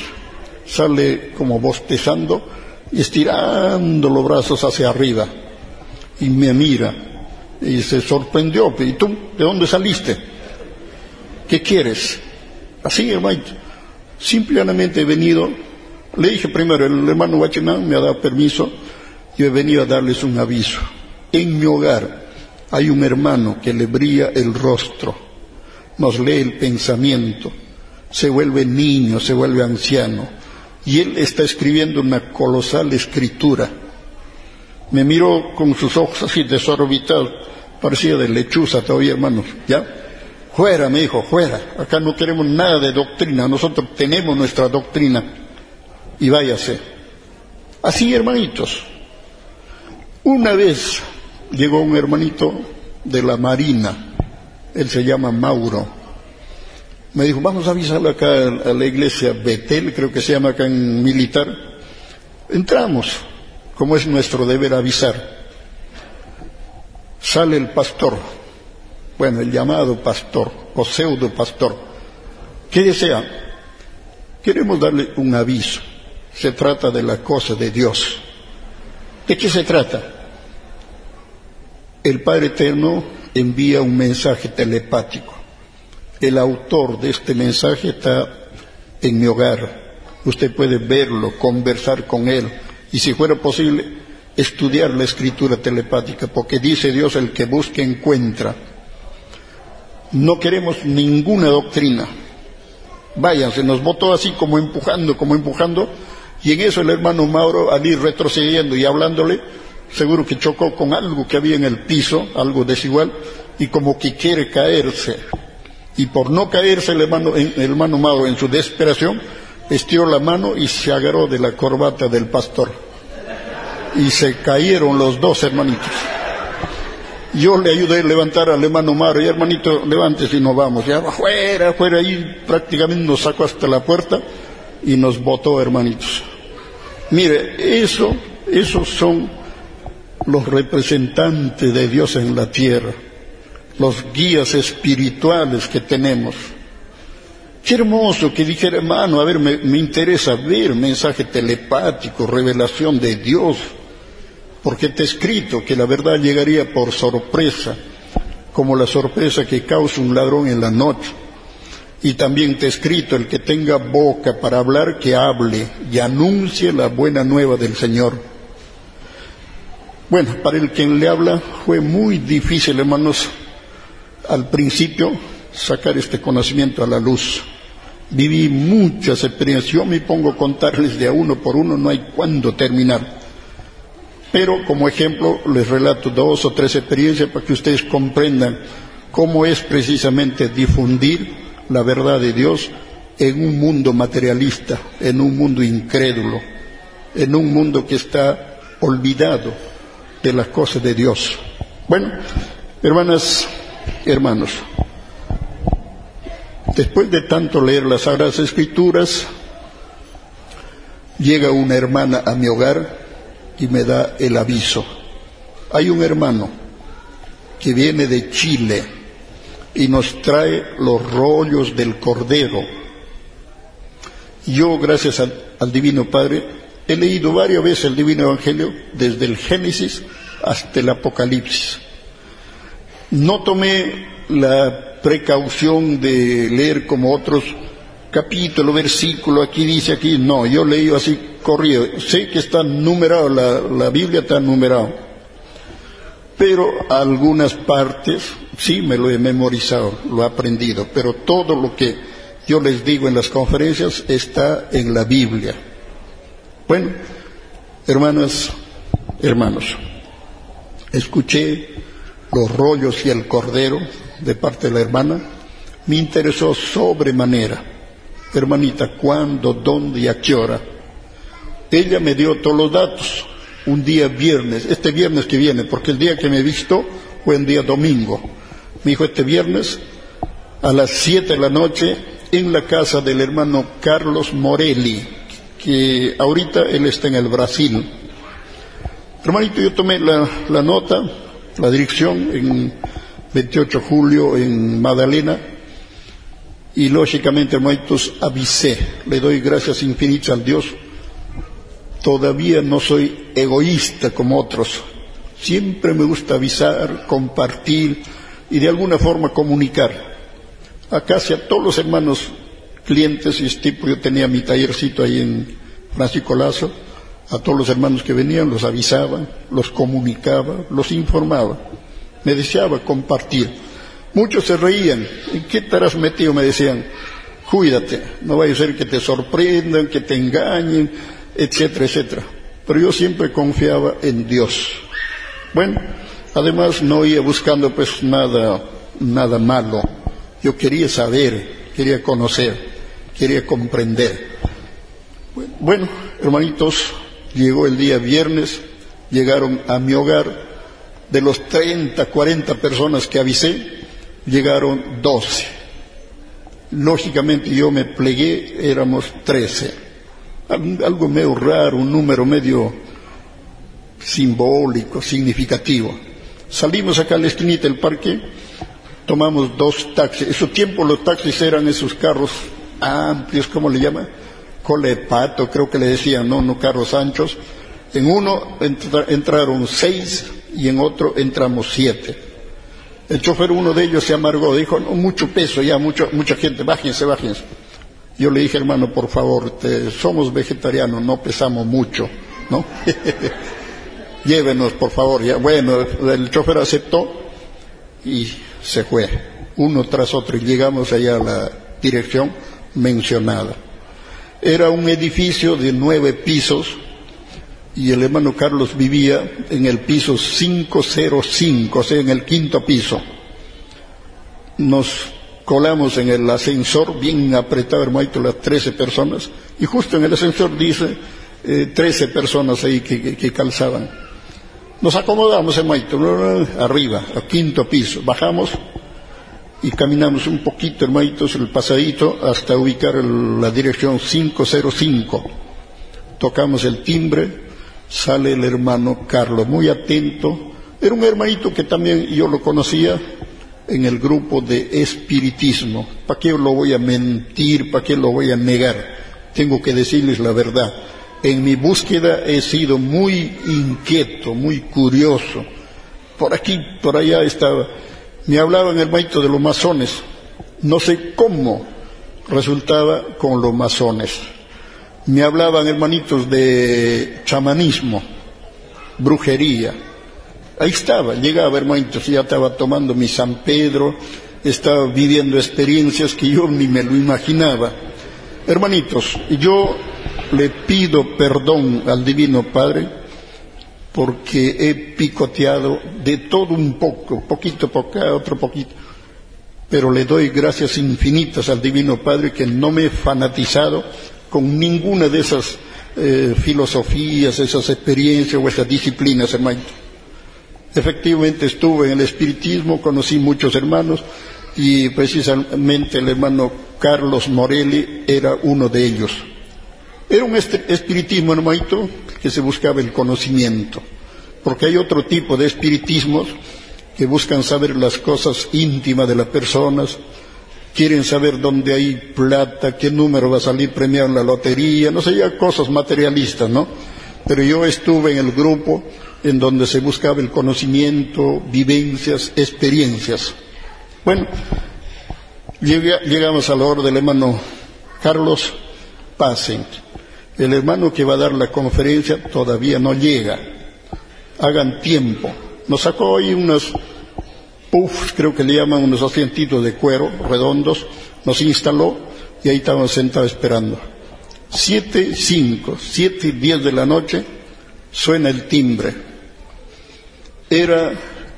Sale como bostezando y estirando los brazos hacia arriba. Y me mira y se sorprendió. ¿Y tú de dónde saliste? ¿Qué quieres? Así, hermano. Simplemente he venido, le dije primero, el hermano Huachinán me ha dado permiso, yo he venido a darles un aviso. En mi hogar hay un hermano que le brilla el rostro, nos lee el pensamiento, se vuelve niño, se vuelve anciano, y él está escribiendo una colosal escritura. Me miró con sus ojos así desorbitados, parecía de lechuza todavía, hermanos, ¿ya? Fuera, me dijo, fuera. Acá no queremos nada de doctrina. Nosotros tenemos nuestra doctrina. Y váyase. Así, hermanitos. Una vez llegó un hermanito de la Marina. Él se llama Mauro. Me dijo, vamos a avisarle acá a la iglesia Betel, creo que se llama acá en militar. Entramos, como es nuestro deber avisar. Sale el pastor, bueno, el llamado pastor o pseudo pastor. ¿Qué desea? Queremos darle un aviso. Se trata de la cosa de Dios. ¿De qué se trata? El Padre Eterno envía un mensaje telepático. El autor de este mensaje está en mi hogar. Usted puede verlo, conversar con él y si fuera posible, estudiar la escritura telepática, porque dice Dios, el que busque encuentra no queremos ninguna doctrina. Váyanse, nos votó así como empujando, como empujando, y en eso el hermano Mauro, al ir retrocediendo y hablándole, seguro que chocó con algo que había en el piso, algo desigual, y como que quiere caerse. Y por no caerse el hermano, el hermano Mauro en su desesperación, estiró la mano y se agarró de la corbata del pastor. Y se cayeron los dos hermanitos. Yo le ayudé a levantar al hermano Maro, y hermanito, levántese y nos vamos. Ya afuera, afuera, ahí prácticamente nos sacó hasta la puerta y nos botó, hermanitos. Mire, eso, esos son los representantes de Dios en la tierra, los guías espirituales que tenemos. Qué hermoso que dijera, hermano, a ver, me, me interesa ver mensaje telepático, revelación de Dios, porque te he escrito que la verdad llegaría por sorpresa, como la sorpresa que causa un ladrón en la noche. Y también te he escrito, el que tenga boca para hablar, que hable y anuncie la buena nueva del Señor. Bueno, para el quien le habla fue muy difícil, hermanos, al principio sacar este conocimiento a la luz. Viví muchas experiencias, yo me pongo a contarles de a uno por uno, no hay cuándo terminar. Pero como ejemplo les relato dos o tres experiencias para que ustedes comprendan cómo es precisamente difundir la verdad de Dios en un mundo materialista, en un mundo incrédulo, en un mundo que está olvidado de las cosas de Dios. Bueno, hermanas, hermanos, después de tanto leer las Sagradas Escrituras, llega una hermana a mi hogar y me da el aviso. Hay un hermano que viene de Chile y nos trae los rollos del Cordero. Yo, gracias al, al Divino Padre, he leído varias veces el Divino Evangelio desde el Génesis hasta el Apocalipsis. No tomé la precaución de leer como otros capítulo, versículo, aquí dice, aquí, no, yo leí así corrido. Sé que está numerado, la, la Biblia está numerado, pero algunas partes sí me lo he memorizado, lo he aprendido, pero todo lo que yo les digo en las conferencias está en la Biblia. Bueno, hermanas, hermanos, escuché los rollos y el cordero de parte de la hermana, me interesó sobremanera. Hermanita, ¿cuándo, dónde y a qué hora? Ella me dio todos los datos. Un día viernes, este viernes que viene, porque el día que me visto fue el día domingo. Me dijo este viernes a las siete de la noche en la casa del hermano Carlos Morelli, que ahorita él está en el Brasil. Hermanito, yo tomé la, la nota, la dirección en 28 de julio en Magdalena y lógicamente, hermanitos, avisé. Le doy gracias infinitas al Dios. Todavía no soy egoísta como otros. Siempre me gusta avisar, compartir y de alguna forma comunicar. A casi a todos los hermanos clientes y tipo yo tenía mi tallercito ahí en Francisco Lazo, a todos los hermanos que venían los avisaba, los comunicaba, los informaba. Me deseaba compartir. Muchos se reían. ¿En qué estarás metido? Me decían. Cuídate, no vaya a ser que te sorprendan, que te engañen, etcétera, etcétera. Pero yo siempre confiaba en Dios. Bueno, además no iba buscando pues nada, nada malo. Yo quería saber, quería conocer, quería comprender. Bueno, hermanitos, llegó el día viernes, llegaron a mi hogar, de los 30, 40 personas que avisé, llegaron 12. Lógicamente yo me plegué, éramos 13. Algo medio raro, un número medio simbólico, significativo. Salimos acá a la esquinita del parque, tomamos dos taxis. En su tiempo los taxis eran esos carros amplios, ¿cómo le llaman? Colepato, creo que le decían, no, no carros anchos. En uno entra, entraron seis y en otro entramos siete. El chofer, uno de ellos, se amargó, dijo, no, mucho peso ya, mucho, mucha gente, bájense, bájense. Yo le dije, hermano, por favor, somos vegetarianos, no pesamos mucho, ¿no? Llévenos, por favor. Ya. Bueno, el chofer aceptó y se fue, uno tras otro, y llegamos allá a la dirección mencionada. Era un edificio de nueve pisos, y el hermano Carlos vivía en el piso 505, o sea, en el quinto piso. Nos colamos en el ascensor, bien apretado, hermano, las 13 personas, y justo en el ascensor dice eh, 13 personas ahí que, que, calzaban. Nos acomodamos, hermano, arriba, al quinto piso, bajamos y caminamos un poquito, hermanitos, el pasadito hasta ubicar el, la dirección 505. Tocamos el timbre, sale el hermano Carlos, muy atento. Era un hermanito que también yo lo conocía, en el grupo de espiritismo. ¿Para qué lo voy a mentir? ¿Para qué lo voy a negar? Tengo que decirles la verdad. En mi búsqueda he sido muy inquieto, muy curioso. Por aquí, por allá estaba. Me hablaban el maito de los masones. No sé cómo resultaba con los masones. Me hablaban hermanitos de chamanismo, brujería. Ahí estaba, llegaba hermanitos, ya estaba tomando mi San Pedro, estaba viviendo experiencias que yo ni me lo imaginaba. Hermanitos, yo le pido perdón al Divino Padre porque he picoteado de todo un poco, poquito por otro poquito pero le doy gracias infinitas al Divino Padre que no me he fanatizado con ninguna de esas eh, filosofías, esas experiencias o esas disciplinas, hermano. Efectivamente estuve en el espiritismo, conocí muchos hermanos y precisamente el hermano Carlos Morelli era uno de ellos. Era un espiritismo, hermanito, que se buscaba el conocimiento, porque hay otro tipo de espiritismos que buscan saber las cosas íntimas de las personas, quieren saber dónde hay plata, qué número va a salir premiado en la lotería, no sé, ya cosas materialistas, ¿no? Pero yo estuve en el grupo en donde se buscaba el conocimiento, vivencias, experiencias. Bueno, llegamos a la hora del hermano Carlos Pasen. El hermano que va a dar la conferencia todavía no llega. Hagan tiempo. Nos sacó hoy unos puffs, creo que le llaman unos asientitos de cuero redondos, nos instaló y ahí estábamos sentados esperando. Siete, cinco, siete y diez de la noche suena el timbre. Era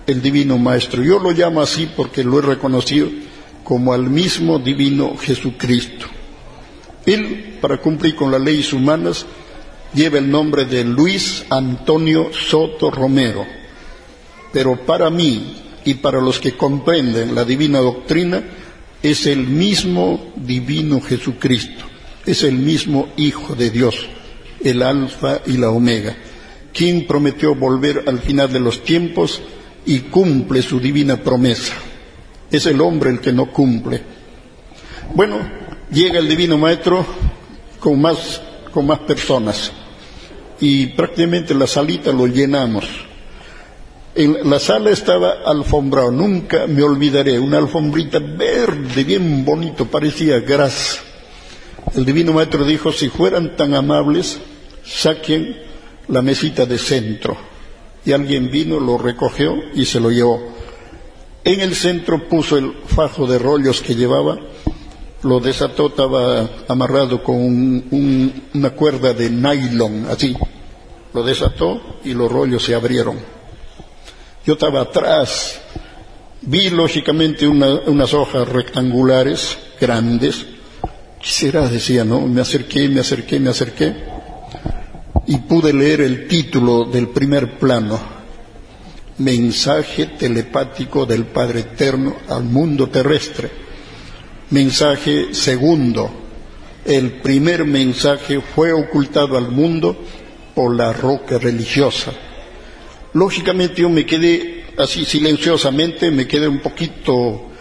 el divino maestro. Yo lo llamo así porque lo he reconocido como al mismo divino Jesucristo. Él, para cumplir con las leyes humanas, lleva el nombre de Luis Antonio Soto Romero pero para mí y para los que comprenden la divina doctrina, es el mismo divino Jesucristo, es el mismo Hijo de Dios, el Alfa y la Omega, quien prometió volver al final de los tiempos y cumple su divina promesa. Es el hombre el que no cumple. Bueno, llega el divino Maestro con más, con más personas y prácticamente la salita lo llenamos en la sala estaba alfombrado, nunca me olvidaré, una alfombrita verde, bien bonito, parecía gras. El divino maestro dijo, si fueran tan amables, saquen la mesita de centro. Y alguien vino, lo recogió y se lo llevó. En el centro puso el fajo de rollos que llevaba, lo desató, estaba amarrado con una cuerda de nylon, así. Lo desató y los rollos se abrieron yo estaba atrás, vi lógicamente unas hojas rectangulares, grandes. ¿Qué será? Decía, ¿no? Me acerqué, me acerqué, me acerqué. Y pude leer el título del primer plano. Mensaje telepático del Padre Eterno al mundo terrestre. Mensaje segundo. El primer mensaje fue ocultado al mundo por la roca religiosa Lógicamente yo me quedé así silenciosamente, me quedé un poquito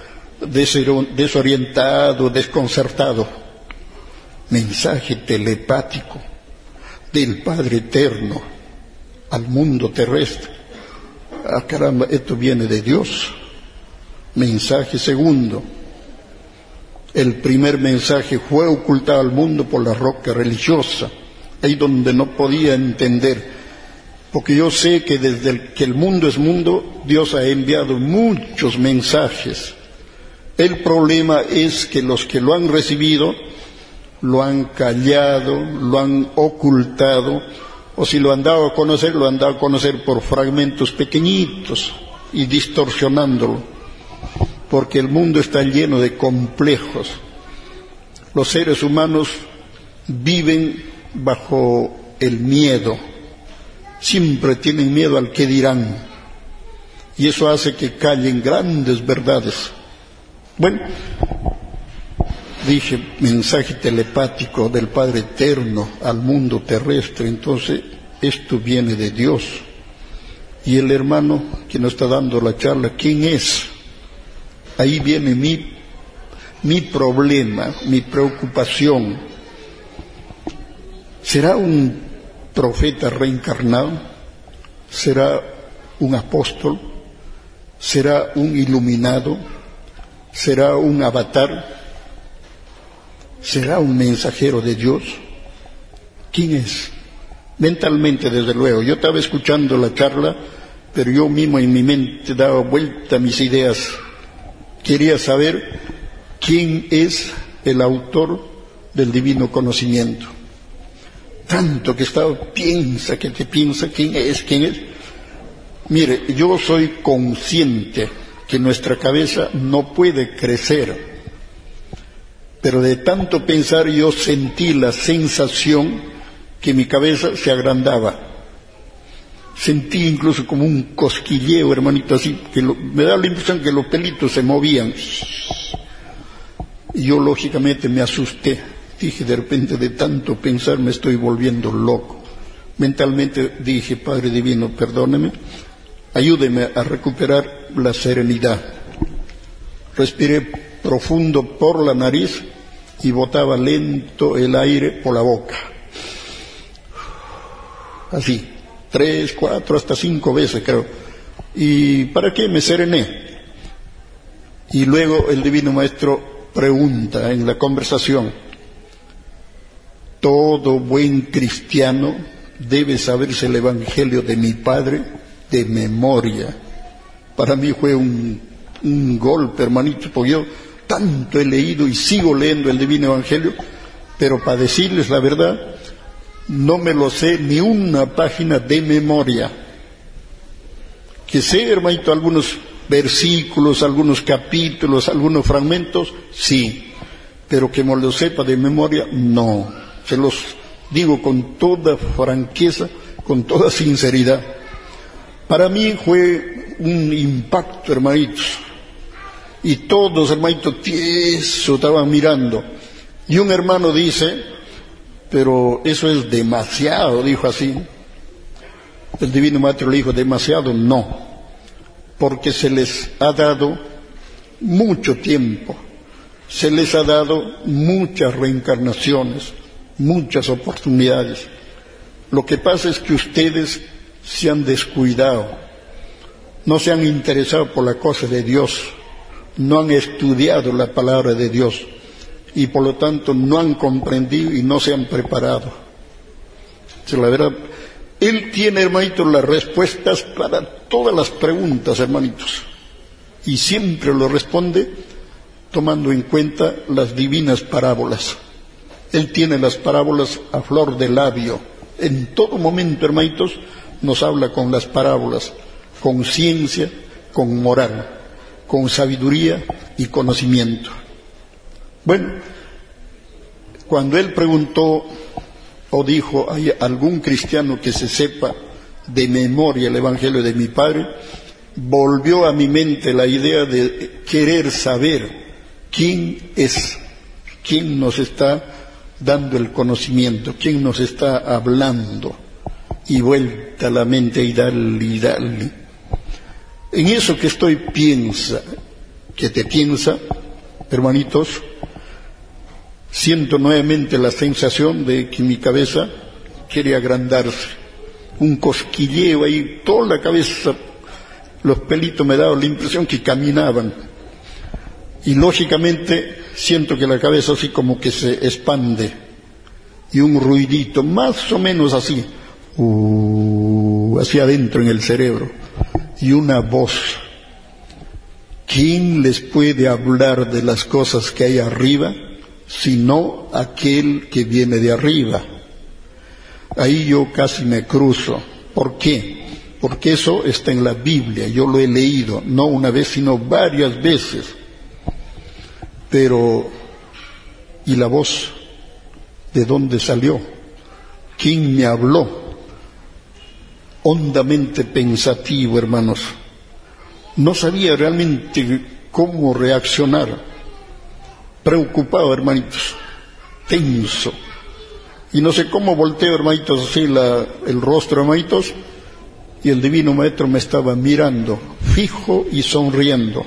desorientado, desconcertado. Mensaje telepático del Padre Eterno al mundo terrestre. Ah, caramba, esto viene de Dios. Mensaje segundo. El primer mensaje fue ocultado al mundo por la roca religiosa, ahí donde no podía entender porque yo sé que desde que el mundo es mundo, Dios ha enviado muchos mensajes. El problema es que los que lo han recibido lo han callado, lo han ocultado, o si lo han dado a conocer, lo han dado a conocer por fragmentos pequeñitos y distorsionándolo, porque el mundo está lleno de complejos. Los seres humanos viven bajo el miedo, siempre tienen miedo al que dirán. Y eso hace que callen grandes verdades. Bueno, dije mensaje telepático del Padre Eterno al mundo terrestre, entonces esto viene de Dios. Y el hermano que nos está dando la charla, ¿quién es? ahí viene mi, mi problema, mi preocupación. ¿Será un profeta reencarnado? ¿Será un apóstol? ¿Será un iluminado? ¿Será un avatar? ¿Será un mensajero de Dios? ¿Quién es? Mentalmente, desde luego. Yo estaba escuchando la charla, pero yo mismo en mi mente daba vuelta mis ideas. Quería saber quién es el autor del divino conocimiento. Tanto que estaba, piensa, que te piensa, quién es, quién es. Mire, yo soy consciente que nuestra cabeza no puede crecer pero de tanto pensar yo sentí la sensación que mi cabeza se agrandaba. Sentí incluso como un cosquilleo, hermanito, así, que me da la impresión que los pelitos se movían. Y yo lógicamente me asusté. Dije, de repente de tanto pensar me estoy volviendo loco. Mentalmente dije, Padre Divino, perdóneme, ayúdeme a recuperar la serenidad. Respiré profundo por la nariz y botaba lento el aire por la boca. Así, tres, cuatro, hasta cinco veces creo. ¿Y para qué me serené? Y luego el Divino Maestro pregunta en la conversación, todo buen cristiano debe saberse el Evangelio de mi Padre de memoria. Para mí fue un, golpe, hermanito, porque yo tanto he leído y sigo leyendo el Divino Evangelio, pero para decirles la verdad, no me lo sé ni una página de memoria. Que sé, hermanito, algunos versículos, algunos capítulos, algunos fragmentos, sí, pero que me lo sepa de memoria, no. Se los digo con toda franqueza, con toda sinceridad. Para mí fue un impacto, hermanitos, y todos, hermanito, tieso, estaban mirando. Y un hermano dice, pero eso es demasiado, dijo así. El Divino Maestro le dijo, demasiado no, porque se les ha dado mucho tiempo, se les ha dado muchas reencarnaciones, muchas oportunidades. Lo que pasa es que ustedes se han descuidado, no se han interesado por la cosa de Dios no han estudiado la palabra de Dios y por lo tanto no han comprendido y no se han preparado. la verdad, Él tiene, hermanitos, las respuestas para todas las preguntas, hermanitos, y siempre lo responde tomando en cuenta las divinas parábolas. Él tiene las parábolas a flor de labio. En todo momento, hermanitos, nos habla con las parábolas, con ciencia, con moral con sabiduría y conocimiento. Bueno, cuando él preguntó o dijo, ¿hay algún cristiano que se sepa de memoria el Evangelio de mi Padre? Volvió a mi mente la idea de querer saber quién es, quién nos está dando el conocimiento, quién nos está hablando. Y vuelta la mente y dale dale. En eso que estoy piensa, que te piensa, hermanitos, siento nuevamente la sensación de que mi cabeza quiere agrandarse. Un cosquilleo ahí, toda la cabeza, los pelitos me daban la impresión que caminaban. Y lógicamente siento que la cabeza así como que se expande. Y un ruidito, más o menos así, uh, hacia adentro en el cerebro y una voz. ¿Quién les puede hablar de las cosas que hay arriba sino aquel que viene de arriba? Ahí yo casi me cruzo. ¿Por qué? Porque eso está en la Biblia, yo lo he leído, no una vez, sino varias veces. Pero, ¿y la voz? ¿De dónde salió? ¿Quién me habló? hondamente pensativo, hermanos. No sabía realmente cómo reaccionar. Preocupado, hermanitos. Tenso. Y no sé cómo volteo, hermanitos, así el rostro, hermanitos, y el divino maestro me estaba mirando, fijo y sonriendo.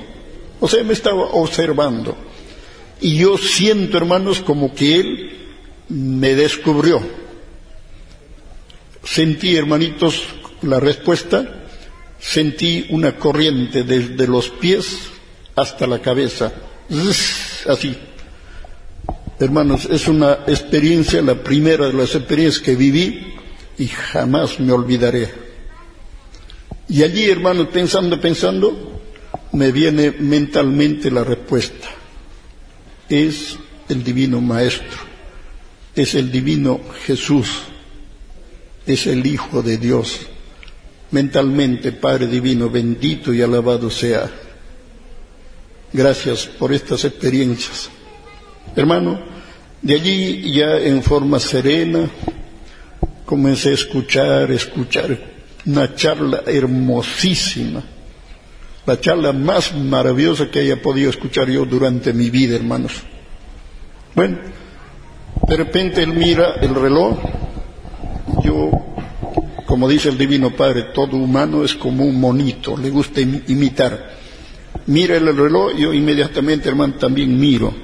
O sea, me estaba observando. Y yo siento, hermanos, como que Él me descubrió. Sentí, hermanitos, la respuesta, sentí una corriente desde los pies hasta la cabeza, así. Hermanos, es una experiencia, la primera de las experiencias que viví y jamás me olvidaré. Y allí, hermanos, pensando, pensando, me viene mentalmente la respuesta. Es el divino Maestro, es el divino Jesús, es el Hijo de Dios. Mentalmente, Padre Divino, bendito y alabado sea. Gracias por estas experiencias. Hermano, de allí ya en forma serena comencé a escuchar, escuchar una charla hermosísima, la charla más maravillosa que haya podido escuchar yo durante mi vida, hermanos. Bueno, de repente él mira el reloj, yo, como dice el Divino Padre, todo humano es como un monito, le gusta imitar. Mira el reloj, yo inmediatamente, hermano, también miro.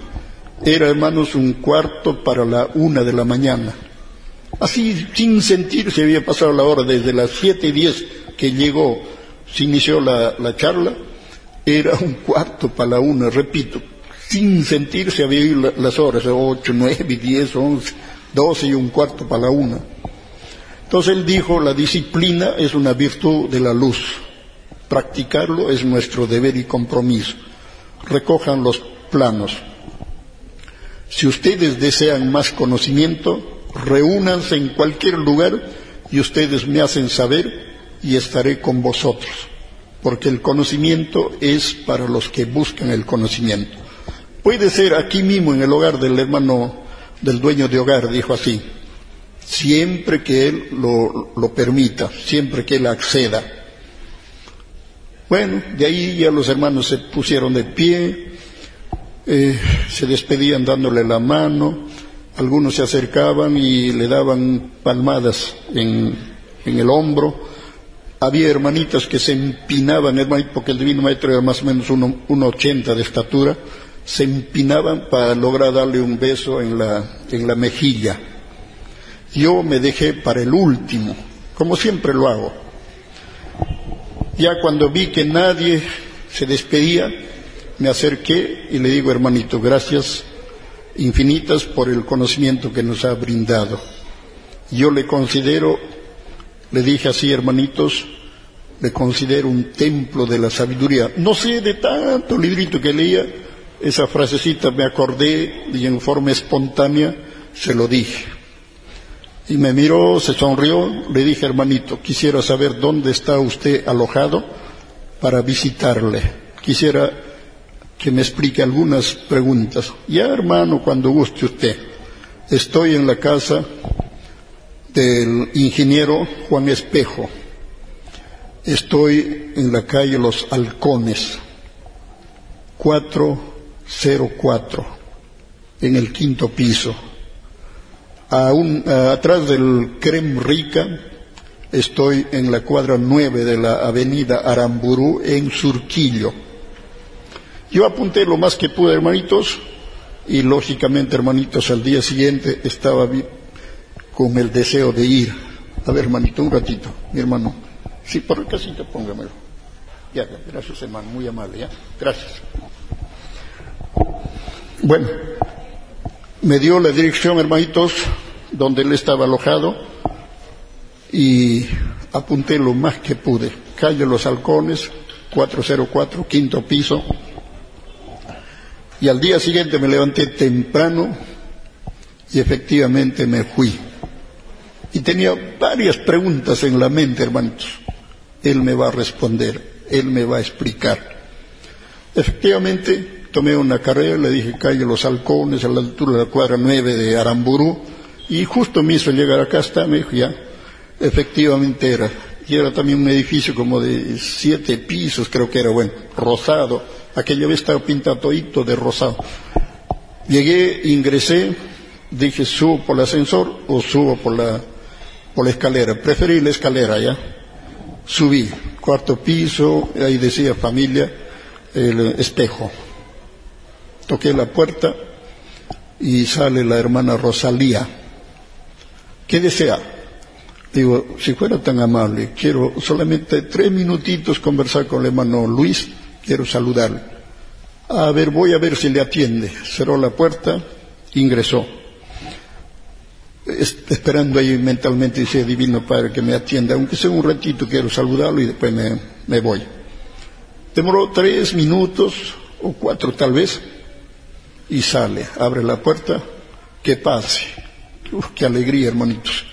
Era, hermanos, un cuarto para la una de la mañana. Así, sin sentir, se había pasado la hora, desde las siete y diez que llegó, se inició la, charla, era un cuarto para la una, repito, sin sentir se había ido las horas, ocho, nueve, diez, once, doce y un cuarto para la una. Entonces él dijo, la disciplina es una virtud de la luz, practicarlo es nuestro deber y compromiso. Recojan los planos. Si ustedes desean más conocimiento, reúnanse en cualquier lugar y ustedes me hacen saber y estaré con vosotros, porque el conocimiento es para los que buscan el conocimiento. Puede ser aquí mismo en el hogar del hermano del dueño de hogar, dijo así, siempre que él lo, permita, siempre que él acceda. Bueno, de ahí ya los hermanos se pusieron de pie, eh, se despedían dándole la mano, algunos se acercaban y le daban palmadas en, el hombro. Había hermanitas que se empinaban, porque el divino maestro era más o menos un ochenta de estatura, se empinaban para lograr darle un beso en la, en la mejilla. Yo me dejé para el último, como siempre lo hago. Ya cuando vi que nadie se despedía, me acerqué y le digo, hermanito, gracias infinitas por el conocimiento que nos ha brindado. Yo le considero, le dije así, hermanitos, le considero un templo de la sabiduría. No sé de tanto librito que leía, esa frasecita me acordé y en forma espontánea se lo dije. Y me miró, se sonrió, le dije, hermanito, quisiera saber dónde está usted alojado para visitarle. Quisiera que me explique algunas preguntas. Ya, hermano, cuando guste usted. Estoy en la casa del ingeniero Juan Espejo. Estoy en la calle Los Halcones, 404, en el quinto piso. atrás del Crem Rica, estoy en la cuadra 9 de la avenida Aramburú, en Surquillo yo apunté lo más que pude, hermanitos, y lógicamente, hermanitos, al día siguiente estaba con el deseo de ir. A ver, hermanito, un ratito, mi hermano. Sí, por el casito, póngamelo. Ya, gracias, hermano, muy amable, ya. Gracias. Bueno, me dio la dirección, hermanitos, donde él estaba alojado y apunté lo más que pude. Calle Los Halcones, 404, quinto piso, y al día siguiente me levanté temprano y efectivamente me fui. Y tenía varias preguntas en la mente, hermanos. Él me va a responder, él me va a explicar. Efectivamente, tomé una carrera, le dije calle Los Halcones, a la altura de la cuadra 9 de Aramburú, y justo me hizo llegar acá, está, me dijo ya, efectivamente era. Y era también un edificio como de siete pisos, creo que era, bueno, rosado Aquella vez estaba pintado todito de rosado. Llegué, ingresé, dije, ¿subo por el ascensor o subo por la, por la escalera? Preferí la escalera, ¿ya? Subí, cuarto piso, ahí decía familia, el espejo. Toqué la puerta y sale la hermana Rosalía. ¿Qué desea? Digo, si fuera tan amable, quiero solamente tres minutitos conversar con el hermano Luis, quiero saludarle. A ver, voy a ver si le atiende. Cerró la puerta, ingresó. Esperando ahí mentalmente, dice Divino Padre que me atienda, aunque sea un ratito, quiero saludarlo y después me, me voy. Demoró tres minutos o cuatro tal vez y sale, abre la puerta, que pase. Uf, qué alegría, hermanitos.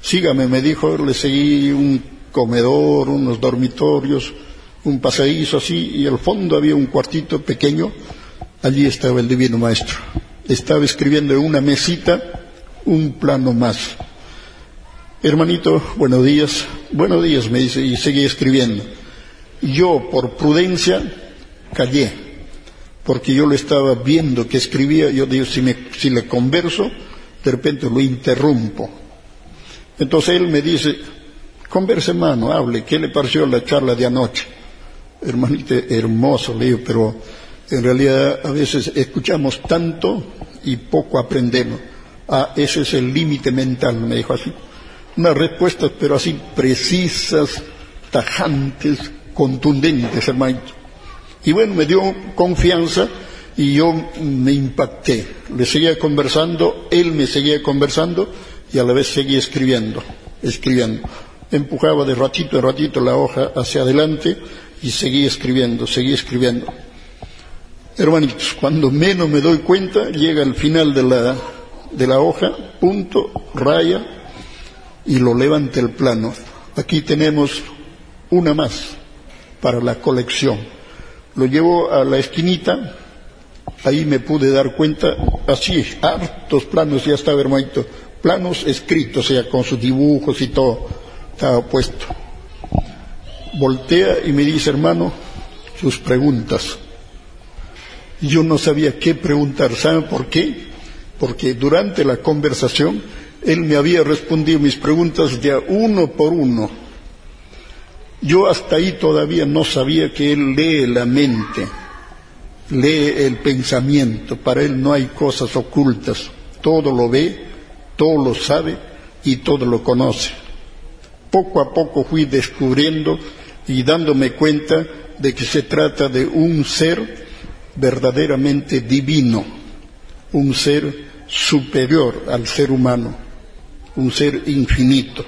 Sígame, me dijo, le seguí un comedor, unos dormitorios, un pasadizo así, y al fondo había un cuartito pequeño. Allí estaba el divino maestro. Estaba escribiendo en una mesita un plano más. Hermanito, buenos días. Buenos días, me dice, y seguí escribiendo. Yo, por prudencia, callé, porque yo lo estaba viendo que escribía, yo digo, si, me, si le converso, de repente lo interrumpo. Entonces él me dice, converse mano, hable, ¿qué le pareció la charla de anoche? Hermanito, hermoso, le digo, pero en realidad a veces escuchamos tanto y poco aprendemos. Ah, ese es el límite mental, me dijo así. Unas respuestas, pero así precisas, tajantes, contundentes, hermanito. Y bueno, me dio confianza y yo me impacté. Le seguía conversando, él me seguía conversando y a la vez seguía escribiendo, escribiendo. Empujaba de ratito en ratito la hoja hacia adelante y seguía escribiendo, seguía escribiendo. Hermanitos, cuando menos me doy cuenta, llega al final de la, de la hoja, punto, raya, y lo levanta el plano. Aquí tenemos una más para la colección. Lo llevo a la esquinita, ahí me pude dar cuenta, así, hartos planos, ya estaba hermanito, planos escritos, o sea, con sus dibujos y todo, estaba puesto. Voltea y me dice, hermano, sus preguntas. Yo no sabía qué preguntar, ¿saben por qué? Porque durante la conversación él me había respondido mis preguntas ya uno por uno, yo hasta ahí todavía no sabía que Él lee la mente, lee el pensamiento, para Él no hay cosas ocultas, todo lo ve, todo lo sabe y todo lo conoce. Poco a poco fui descubriendo y dándome cuenta de que se trata de un ser verdaderamente divino, un ser superior al ser humano, un ser infinito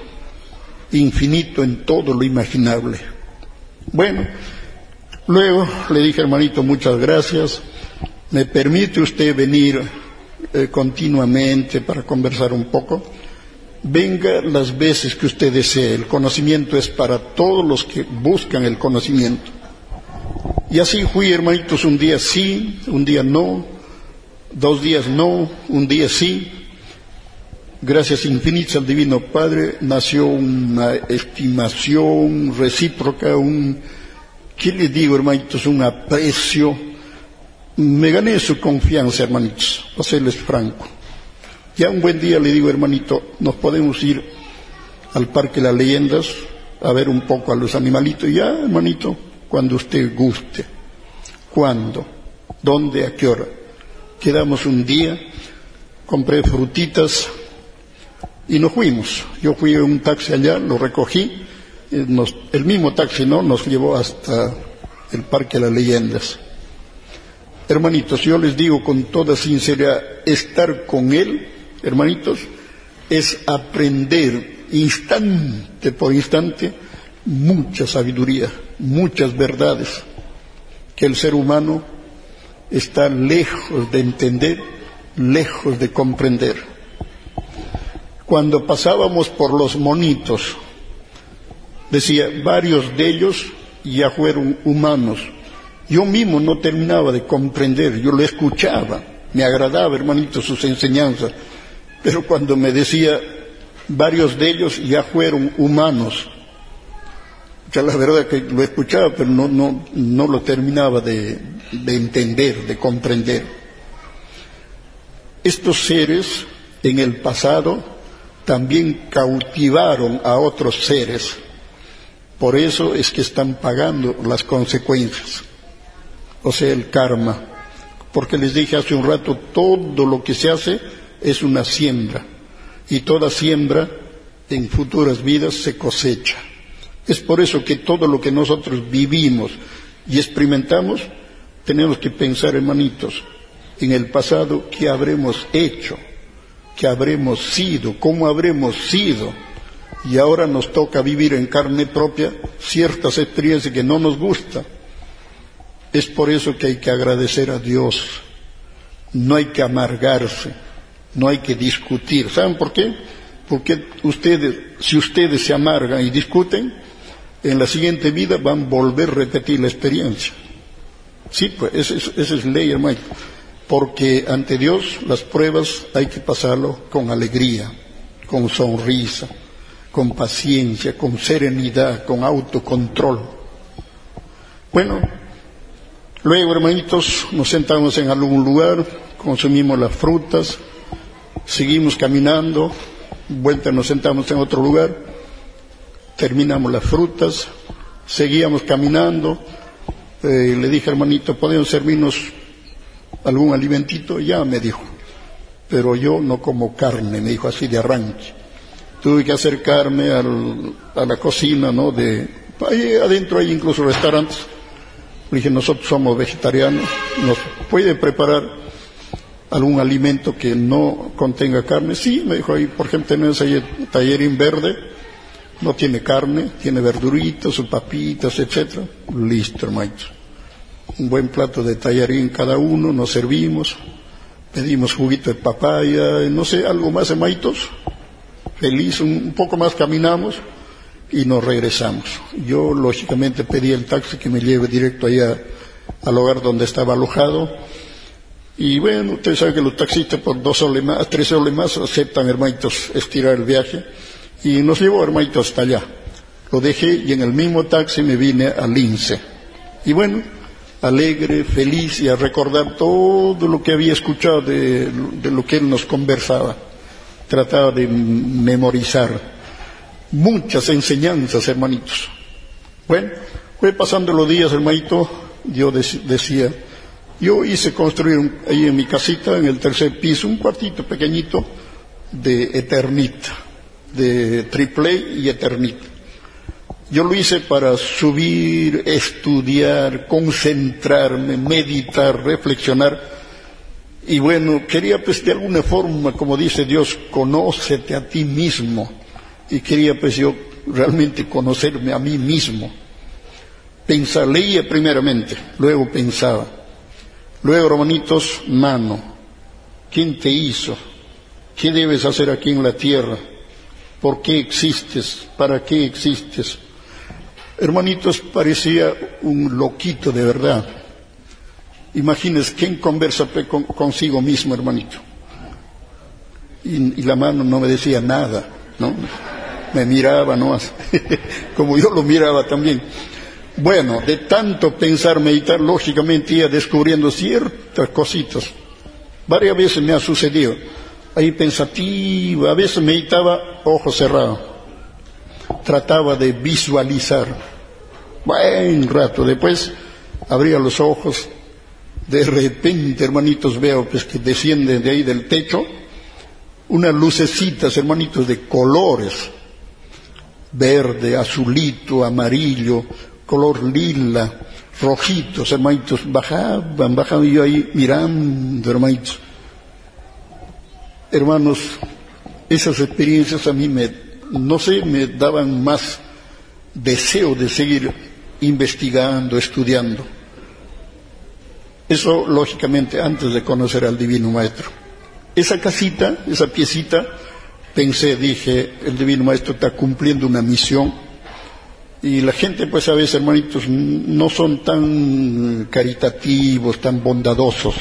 infinito en todo lo imaginable. Bueno, luego le dije, hermanito, muchas gracias. ¿Me permite usted venir eh, continuamente para conversar un poco? Venga las veces que usted desee. El conocimiento es para todos los que buscan el conocimiento. Y así fui, hermanitos, un día sí, un día no, dos días no, un día sí, gracias infinitas al Divino Padre, nació una estimación recíproca, un, ¿qué les digo, hermanitos? Un aprecio. Me gané su confianza, hermanitos, para serles franco. Ya un buen día le digo, hermanito, nos podemos ir al Parque Las Leyendas a ver un poco a los animalitos. Ya, hermanito, cuando usted guste. ¿Cuándo? ¿Dónde? ¿A qué hora? Quedamos un día, compré frutitas, y nos fuimos. Yo fui en un taxi allá, lo recogí, el mismo taxi no nos llevó hasta el Parque de las Leyendas. Hermanitos, yo les digo con toda sinceridad, estar con Él, hermanitos, es aprender instante por instante mucha sabiduría, muchas verdades que el ser humano está lejos de entender, lejos de comprender cuando pasábamos por los monitos, decía, varios de ellos ya fueron humanos. Yo mismo no terminaba de comprender, yo lo escuchaba, me agradaba, hermanito, sus enseñanzas, pero cuando me decía, varios de ellos ya fueron humanos, ya la verdad que lo escuchaba, pero no, no, no lo terminaba de, de entender, de comprender. Estos seres en el pasado también cautivaron a otros seres. Por eso es que están pagando las consecuencias. o sea, el karma. Porque les dije hace un rato, todo lo que se hace es una siembra. Y toda siembra en futuras vidas se cosecha. Es por eso que todo lo que nosotros vivimos y experimentamos, tenemos que pensar, hermanitos, en el pasado, qué habremos hecho, qué habremos sido, cómo habremos sido. Y ahora nos toca vivir en carne propia ciertas experiencias que no nos gustan. Es por eso que hay que agradecer a Dios. No hay que amargarse, no hay que discutir. ¿Saben por qué? Porque ustedes, si ustedes se amargan y discuten, en la siguiente vida van a volver a repetir la experiencia. Sí, pues esa es, ley, hermano. Porque ante Dios las pruebas hay que pasarlo con alegría, con sonrisa, con paciencia, con serenidad, con autocontrol. Bueno, luego, hermanitos, nos sentamos en algún lugar, consumimos las frutas, seguimos caminando, vuelta nos sentamos en otro lugar, terminamos las frutas, seguíamos caminando, eh, le dije, hermanito, ¿podemos servirnos algún alimentito? Ya me dijo, pero yo no como carne, me dijo así de arranque. Tuve que acercarme a la cocina, ¿no? De, ahí adentro hay incluso restaurantes. Le dije, nosotros somos vegetarianos, ¿nos puede preparar algún alimento que no contenga carne? Sí, me dijo ahí, por ejemplo, tenemos ahí tallerín verde, no tiene carne, tiene verduritas, sus papitas, etcétera. Listo, hermano. Un buen plato de tallarín cada uno, nos servimos, pedimos juguito de papaya, no sé, algo más, hermanitos. Feliz, un, poco más caminamos y nos regresamos. Yo, lógicamente, pedí el taxi que me lleve directo allá al hogar donde estaba alojado. Y bueno, ustedes saben que los taxistas por dos soles más, tres soles más aceptan, hermanitos, estirar el viaje y nos llevó hermanito hasta allá. Lo dejé y en el mismo taxi me vine al Lince. Y bueno, alegre, feliz y a recordar todo lo que había escuchado de, lo que él nos conversaba. Trataba de memorizar muchas enseñanzas, hermanitos. Bueno, fue pasando los días, hermanito, yo decía, yo hice construir ahí en mi casita, en el tercer piso, un cuartito pequeñito de eternita de Triple y Eternit. Yo lo hice para subir, estudiar, concentrarme, meditar, reflexionar. Y bueno, quería pues de alguna forma, como dice Dios, conócete a ti mismo. Y quería pues yo realmente conocerme a mí mismo. Pensar, leía primeramente, luego pensaba. Luego, hermanitos, mano. ¿Quién te hizo? ¿Qué debes hacer aquí en la tierra? ¿Por qué existes? ¿Para qué existes? Hermanitos, parecía un loquito de verdad. Imagínense, ¿quién conversa consigo mismo, hermanito? Y, la mano no me decía nada, ¿no? Me miraba, ¿no? Como yo lo miraba también. Bueno, de tanto pensar, meditar, lógicamente iba descubriendo ciertas cositas. Varias veces me ha sucedido ahí pensativo, a veces meditaba ojos cerrados, trataba de visualizar, buen rato, después abría los ojos, de repente, hermanitos, veo pues que descienden de ahí del techo unas lucecitas, hermanitos, de colores, verde, azulito, amarillo, color lila, rojitos, hermanitos, bajaban, bajaban yo ahí mirando, hermanitos hermanos, esas experiencias a mí me, no sé, me daban más deseo de seguir investigando, estudiando. Eso, lógicamente, antes de conocer al Divino Maestro. Esa casita, esa piecita, pensé, dije, el Divino Maestro está cumpliendo una misión. Y la gente, pues a veces, hermanitos, no son tan caritativos, tan bondadosos.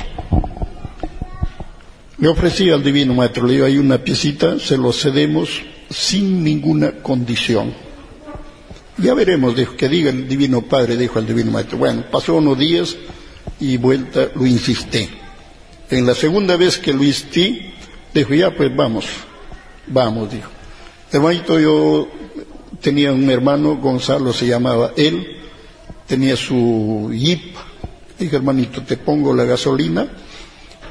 Le ofrecí al Divino Maestro, le digo, hay una piecita, se lo cedemos sin ninguna condición. Ya veremos, dijo, que diga el Divino Padre, dijo el Divino Maestro. Bueno, pasó unos días y vuelta lo insistí. En la segunda vez que lo insistí, dijo, ya pues vamos, vamos, dijo. Hermanito, yo tenía un hermano, Gonzalo se llamaba él, tenía su jeep, Dije, hermanito, te pongo la gasolina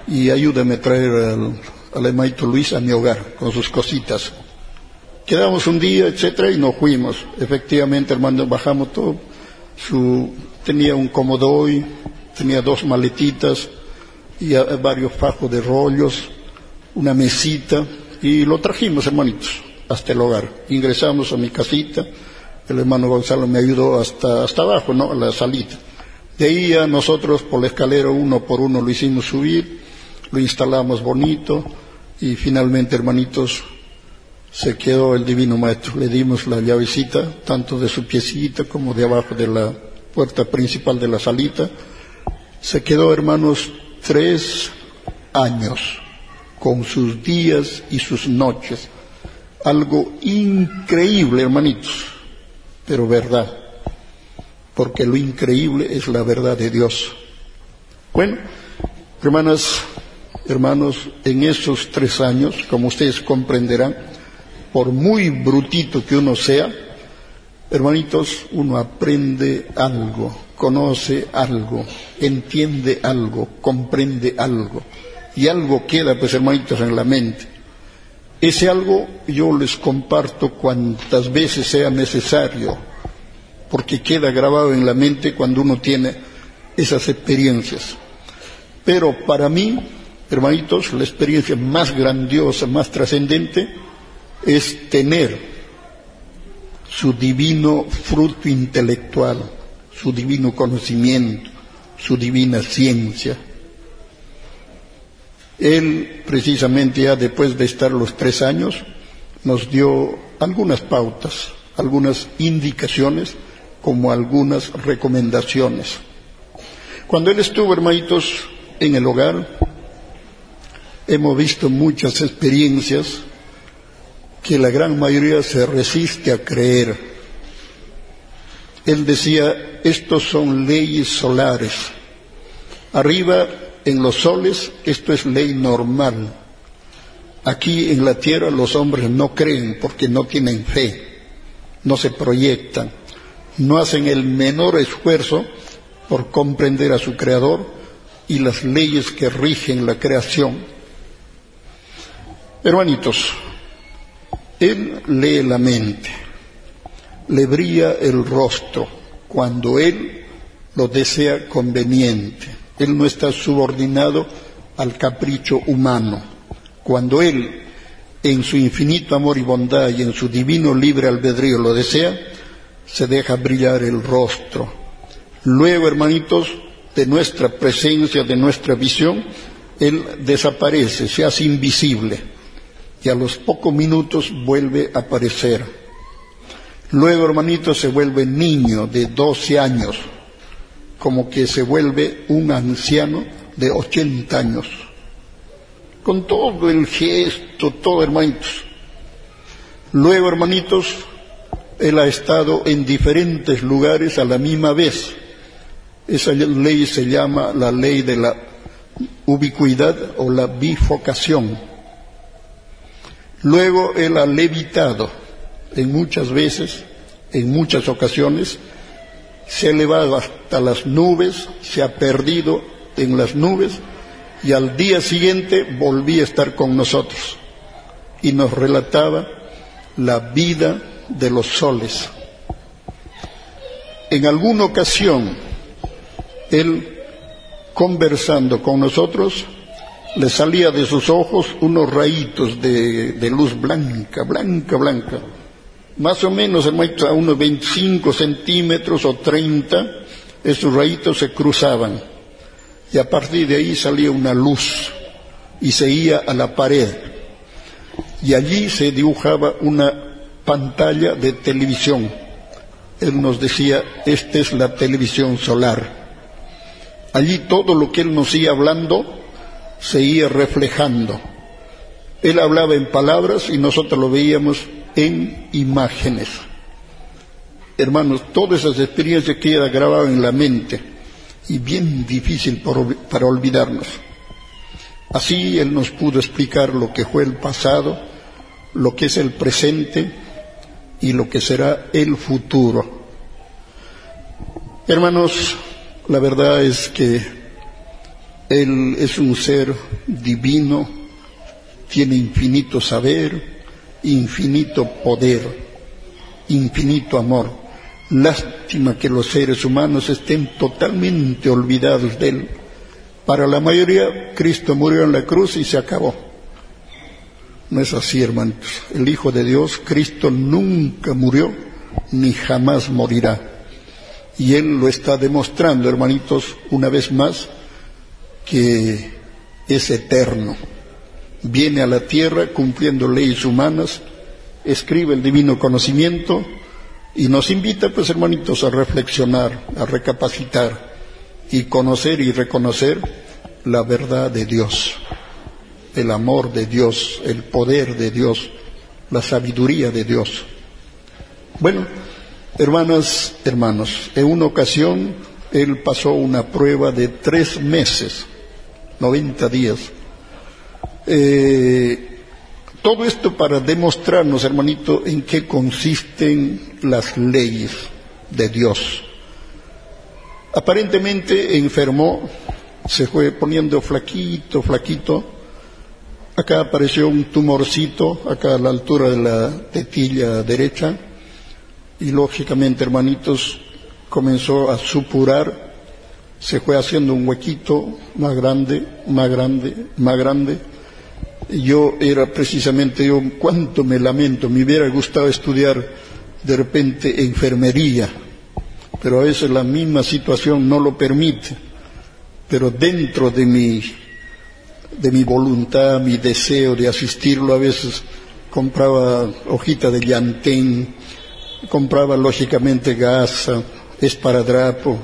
y ayúdame a traer al, hermanito Luis a mi hogar con sus cositas. Quedamos un día, etcétera, y nos fuimos. Efectivamente, hermano, bajamos todo. Tenía un comodoy, tenía dos maletitas y varios fajos de rollos, una mesita, y lo trajimos, hermanitos, hasta el hogar. Ingresamos a mi casita, el hermano Gonzalo me ayudó hasta, hasta abajo, ¿no? A la salita. De ahí a nosotros por la escalera uno por uno lo hicimos subir, lo instalamos bonito y finalmente, hermanitos, se quedó el divino maestro. Le dimos la llavecita, tanto de su piecita como de abajo de la puerta principal de la salita. Se quedó, hermanos, tres años con sus días y sus noches. Algo increíble, hermanitos, pero verdad, porque lo increíble es la verdad de Dios. Bueno, hermanas, hermanos, en esos tres años, como ustedes comprenderán, por muy brutito que uno sea, hermanitos, uno aprende algo, conoce algo, entiende algo, comprende algo y algo queda, pues hermanitos, en la mente. Ese algo yo les comparto cuantas veces sea necesario, porque queda grabado en la mente cuando uno tiene esas experiencias. Pero para mí, hermanitos, la experiencia más grandiosa, más trascendente, es tener su divino fruto intelectual, su divino conocimiento, su divina ciencia, él, precisamente ya después de estar los tres años, nos dio algunas pautas, algunas indicaciones, como algunas recomendaciones. Cuando Él estuvo, hermanitos, en el hogar, hemos visto muchas experiencias que la gran mayoría se resiste a creer. Él decía, estos son leyes solares. Arriba en los soles esto es ley normal. Aquí en la tierra los hombres no creen porque no tienen fe, no se proyectan, no hacen el menor esfuerzo por comprender a su creador y las leyes que rigen la creación. Hermanitos, Él lee la mente, le brilla el rostro cuando Él lo desea conveniente. Él no está subordinado al capricho humano. Cuando Él, en su infinito amor y bondad y en su divino libre albedrío lo desea, se deja brillar el rostro. Luego, hermanitos, de nuestra presencia, de nuestra visión, Él desaparece, se hace invisible y a los pocos minutos vuelve a aparecer. Luego, hermanitos, se vuelve niño de 12 años, como que se vuelve un anciano de 80 años, con todo el gesto, todo hermanitos. Luego, hermanitos, él ha estado en diferentes lugares a la misma vez. Esa ley se llama la ley de la ubicuidad o la bifocación. Luego él ha levitado en muchas veces, en muchas ocasiones, se ha elevado hasta las nubes, se ha perdido en las nubes y al día siguiente volvía a estar con nosotros y nos relataba la vida de los soles. En alguna ocasión, él, conversando con nosotros, le salía de sus ojos unos rayitos de, luz blanca, blanca, blanca más o menos, hermano, a unos 25 centímetros o 30, esos rayitos se cruzaban. Y a partir de ahí salía una luz y se iba a la pared. Y allí se dibujaba una pantalla de televisión. Él nos decía, esta es la televisión solar. Allí todo lo que él nos iba hablando se iba reflejando. Él hablaba en palabras y nosotros lo veíamos en imágenes. Hermanos, todas esas experiencias quedan grabadas en la mente y bien difícil para olvidarnos. Así Él nos pudo explicar lo que fue el pasado, lo que es el presente y lo que será el futuro. Hermanos, La verdad es que Él es un ser divino, tiene infinito saber, infinito poder, infinito amor. Lástima que los seres humanos estén totalmente olvidados de Él. Para la mayoría, Cristo murió en la cruz y se acabó. No es así, hermanos. El Hijo de Dios, Cristo, nunca murió ni jamás morirá. Y Él lo está demostrando, hermanitos, una vez más, que es eterno. Viene a la tierra cumpliendo leyes humanas, escribe el divino conocimiento y nos invita, pues, hermanitos, a reflexionar, a recapacitar y conocer y reconocer la verdad de Dios, el amor de Dios, el poder de Dios, la sabiduría de Dios. Bueno, hermanas, hermanos, en una ocasión él pasó una prueba de tres meses, noventa días. Eh, todo esto para demostrarnos, hermanito, en qué consisten las leyes de Dios. Aparentemente enfermó, se fue poniendo flaquito, flaquito. Acá apareció un tumorcito, acá a la altura de la tetilla derecha y lógicamente, hermanitos, comenzó a supurar, se fue haciendo un huequito más grande, más grande, más grande. Yo era precisamente, yo cuánto me lamento, me hubiera gustado estudiar de repente enfermería, pero a veces la misma situación no lo permite. Pero dentro de mi, de mi voluntad, mi deseo de asistirlo, a veces compraba hojita de llantén, compraba lógicamente gasa, esparadrapo,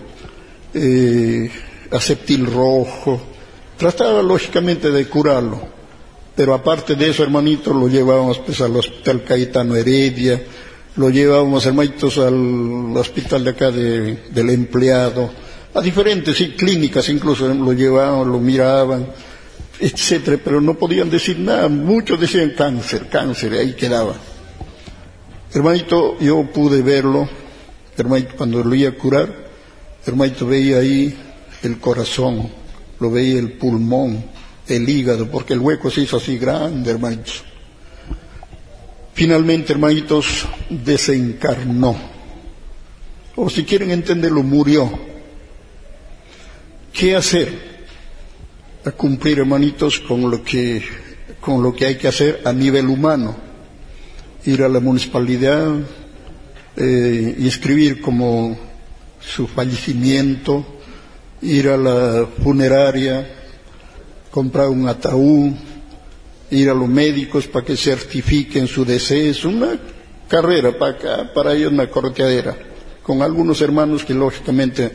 eh, aceptil rojo, trataba lógicamente de curarlo, pero aparte de eso, hermanito, lo llevábamos pues al hospital Caetano Heredia, lo llevábamos, hermanitos, al hospital de acá del empleado, a diferentes clínicas incluso lo llevaban, lo miraban, etcétera, pero no podían decir nada, muchos decían cáncer, cáncer, ahí quedaba. Hermanito, yo pude verlo, hermanito, cuando lo iba a curar, hermanito veía ahí el corazón, lo veía el pulmón, el hígado, porque el hueco se hizo así grande, hermanitos. Finalmente, hermanitos, desencarnó. O si quieren entenderlo, murió. ¿Qué hacer? A cumplir, hermanitos, con lo que, con lo que hay que hacer a nivel humano ir a la municipalidad eh, y escribir como su fallecimiento, ir a la funeraria, comprar un ataúd, ir a los médicos para que certifiquen su deceso, una carrera para acá, para ellos una corteadera, con algunos hermanos que lógicamente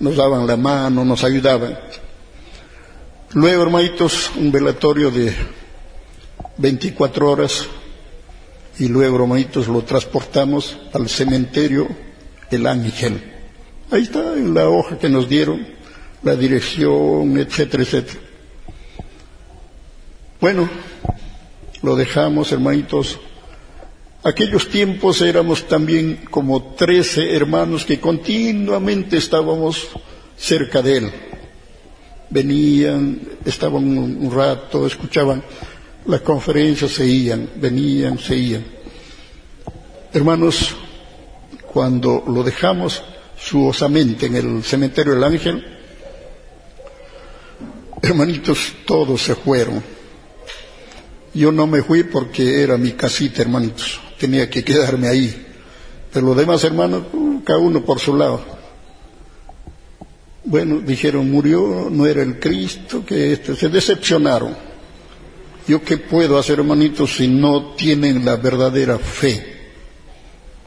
nos daban la mano, nos ayudaban. Luego, hermanitos, un velatorio de 24 horas y luego, hermanitos, lo transportamos al cementerio El Ángel. Ahí está en la hoja que nos dieron, la dirección, etcétera, etcétera. Bueno, lo dejamos, hermanitos. Aquellos tiempos éramos también como trece hermanos que continuamente estábamos cerca de él. Venían, estaban un rato, escuchaban las conferencias se iban, venían, se iban. Hermanos, cuando lo dejamos suosamente en el cementerio del Ángel, hermanitos, todos se fueron. Yo no me fui porque era mi casita, hermanitos. Tenía que quedarme ahí. Pero los demás hermanos, uh, cada uno por su lado. Bueno, dijeron, murió, no era el Cristo, que este, se decepcionaron. ¿Yo qué puedo hacer, hermanitos, si no tienen la verdadera fe?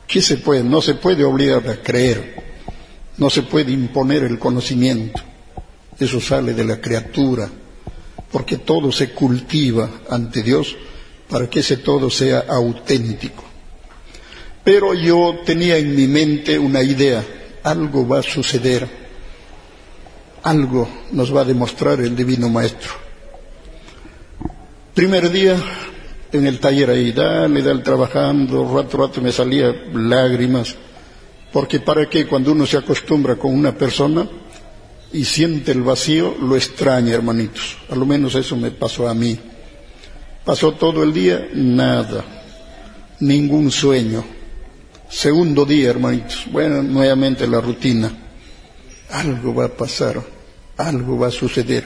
¿Qué se puede? No se puede obligar a creer. No se puede imponer el conocimiento. Eso sale de la criatura. Porque todo se cultiva ante Dios para que ese todo sea auténtico. Pero yo tenía en mi mente una idea. Algo va a suceder. Algo nos va a demostrar el Divino Maestro Primer día en el taller ahí, dale, dale, trabajando, rato, rato me salía lágrimas, porque para qué cuando uno se acostumbra con una persona, y siente el vacío, lo extraña, hermanitos. A lo menos eso me pasó a mí. Pasó todo el día, nada, ningún sueño. Segundo día, hermanitos, bueno, nuevamente la rutina. Algo va a pasar, algo va a suceder,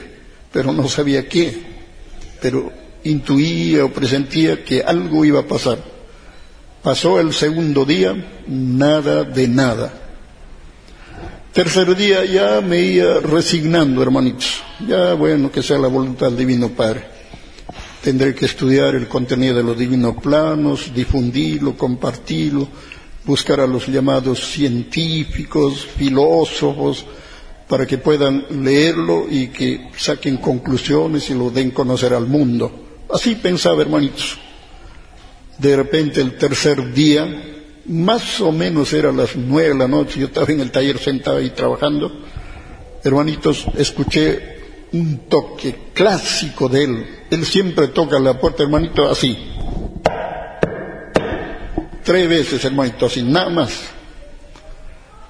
pero no sabía qué, pero intuía o presentía que algo iba a pasar. Pasó el segundo día, nada de nada. Tercer día ya me iba resignando, hermanitos. Ya bueno, que sea la voluntad del Divino Padre. Tendré que estudiar el contenido de los divinos planos, difundirlo, compartirlo, buscar a los llamados científicos, filósofos, para que puedan leerlo y que saquen conclusiones y lo den conocer al mundo. Así pensaba, hermanitos. De repente el tercer día más o menos era las nueve de la noche, yo estaba en el taller sentado ahí trabajando. Hermanitos, escuché un toque clásico de él. Él siempre toca la puerta, hermanito, así. Tres veces, hermanito, así, nada más.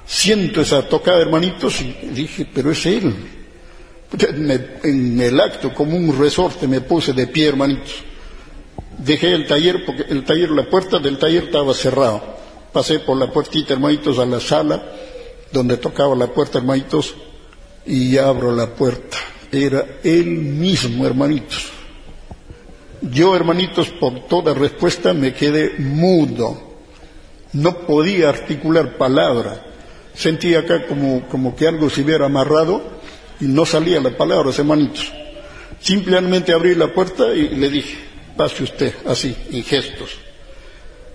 Siento esa tocada, hermanitos, y dije, pero es él. en el acto, como un resorte, me puse de pie, hermanitos. Dejé el taller, porque el taller, la puerta del taller estaba cerrada pasé por la puertita, hermanitos, a la sala donde tocaba la puerta, hermanitos, y abro la puerta. Era él mismo, hermanitos. Yo, hermanitos, por toda respuesta me quedé mudo. No podía articular palabra. Sentía acá como, como que algo se hubiera amarrado y no salía la palabra, hermanitos. Simplemente abrí la puerta y le dije, pase usted, así, en gestos.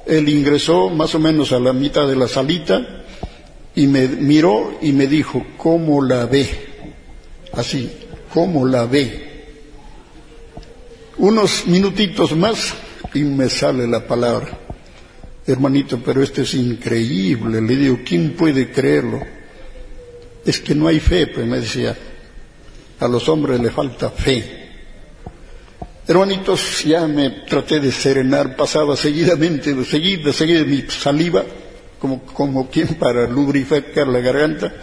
Él ingresó más o menos a la mitad de la salita y me miró y me dijo, ¿cómo la ve? Así, ¿cómo la ve? Unos minutitos más y me sale la palabra. Hermanito, pero esto es increíble. Le digo, ¿quién puede creerlo? Es que no hay fe, pues me decía. A los hombres le falta fe. Hermanitos, ya me traté de serenar, pasaba seguidamente, seguida, seguida mi saliva, como, como quien para lubrificar la garganta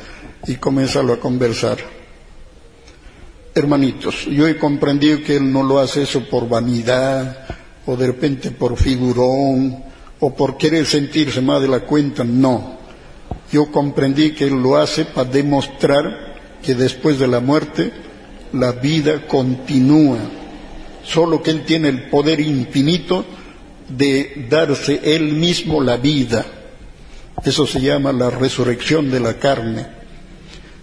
y comenzarlo a conversar. Hermanitos, yo he comprendido que él no lo hace eso por vanidad, o de repente por figurón, o por querer sentirse más de la cuenta, no. Yo comprendí que él lo hace para demostrar que después de la muerte la vida continúa solo que Él tiene el poder infinito de darse Él mismo la vida. Eso se llama la resurrección de la carne.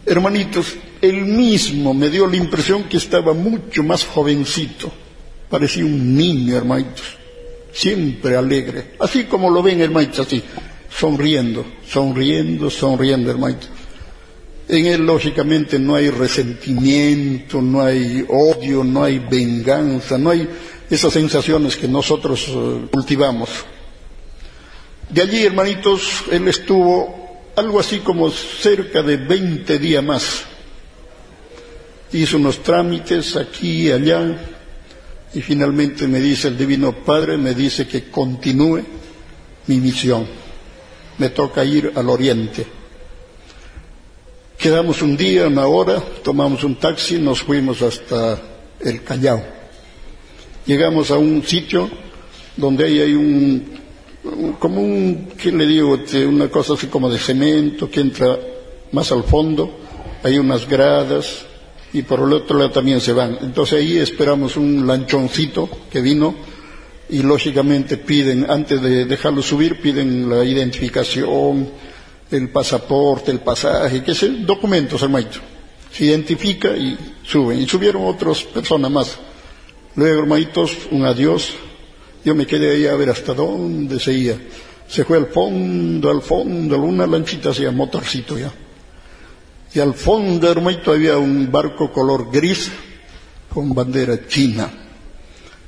Hermanitos, Él mismo me dio la impresión que estaba mucho más jovencito. Parecía un niño, hermanitos. Siempre alegre. Así como lo ven, hermanitos, así. Sonriendo, sonriendo, sonriendo, hermanitos. En él, lógicamente, no hay resentimiento, no hay odio, no hay venganza, no hay esas sensaciones que nosotros eh, cultivamos. De allí, hermanitos, él estuvo algo así como cerca de 20 días más. Hizo unos trámites aquí y allá y finalmente me dice el Divino Padre, me dice que continúe mi misión. Me toca ir al oriente. Quedamos un día, una hora, tomamos un taxi, nos fuimos hasta el Callao. Llegamos a un sitio donde ahí hay un, como un, ¿qué le digo? Este, una cosa así como de cemento que entra más al fondo, hay unas gradas y por el otro lado también se van. Entonces ahí esperamos un lanchoncito que vino y lógicamente piden, antes de dejarlo subir, piden la identificación, el pasaporte, el pasaje, que sé, documentos, hermano. Se identifica y suben. Y subieron otras personas más. Luego, hermanitos, un adiós. Yo me quedé ahí a ver hasta dónde se iba. Se fue al fondo, al fondo, una lanchita hacía motorcito ya. Y al fondo, hermanito, había un barco color gris con bandera china.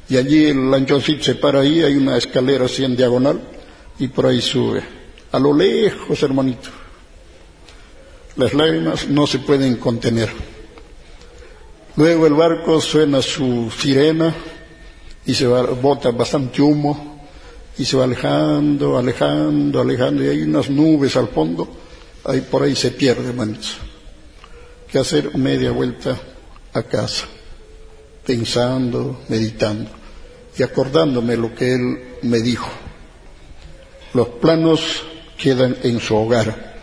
Y allí el lanchoncito se para ahí, hay una escalera así en diagonal y por ahí sube a lo lejos, hermanito. Las lágrimas no se pueden contener. Luego el barco suena su sirena y se va, bota bastante humo y se va alejando, alejando, alejando y hay unas nubes al fondo, ahí por ahí se pierde, hermanitos. que hacer media vuelta a casa, pensando, meditando y acordándome lo que él me dijo. Los planos quedan en su hogar,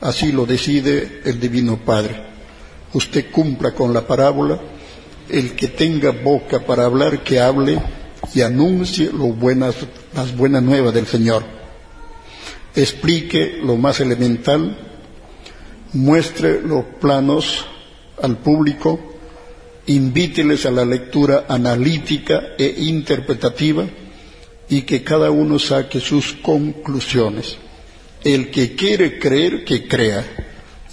así lo decide el Divino Padre. Usted cumpla con la parábola, el que tenga boca para hablar, que hable y anuncie las buenas nuevas del Señor. Explique lo más elemental, muestre los planos al público, invíteles a la lectura analítica e interpretativa y que cada uno saque sus conclusiones. El que quiere creer, que crea,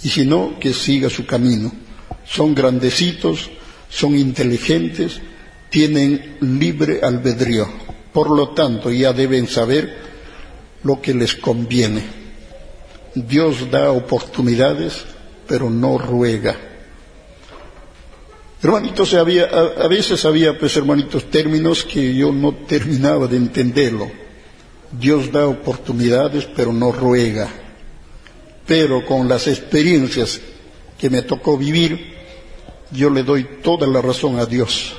y si no, que siga su camino. Son grandecitos, son inteligentes, tienen libre albedrío. Por lo tanto, ya deben saber lo que les conviene. Dios da oportunidades, pero no ruega. Hermanitos, a, veces había, pues, hermanitos, términos que yo no terminaba de entenderlo. Dios da oportunidades, pero no ruega. Pero con las experiencias que me tocó vivir, yo le doy toda la razón a Dios.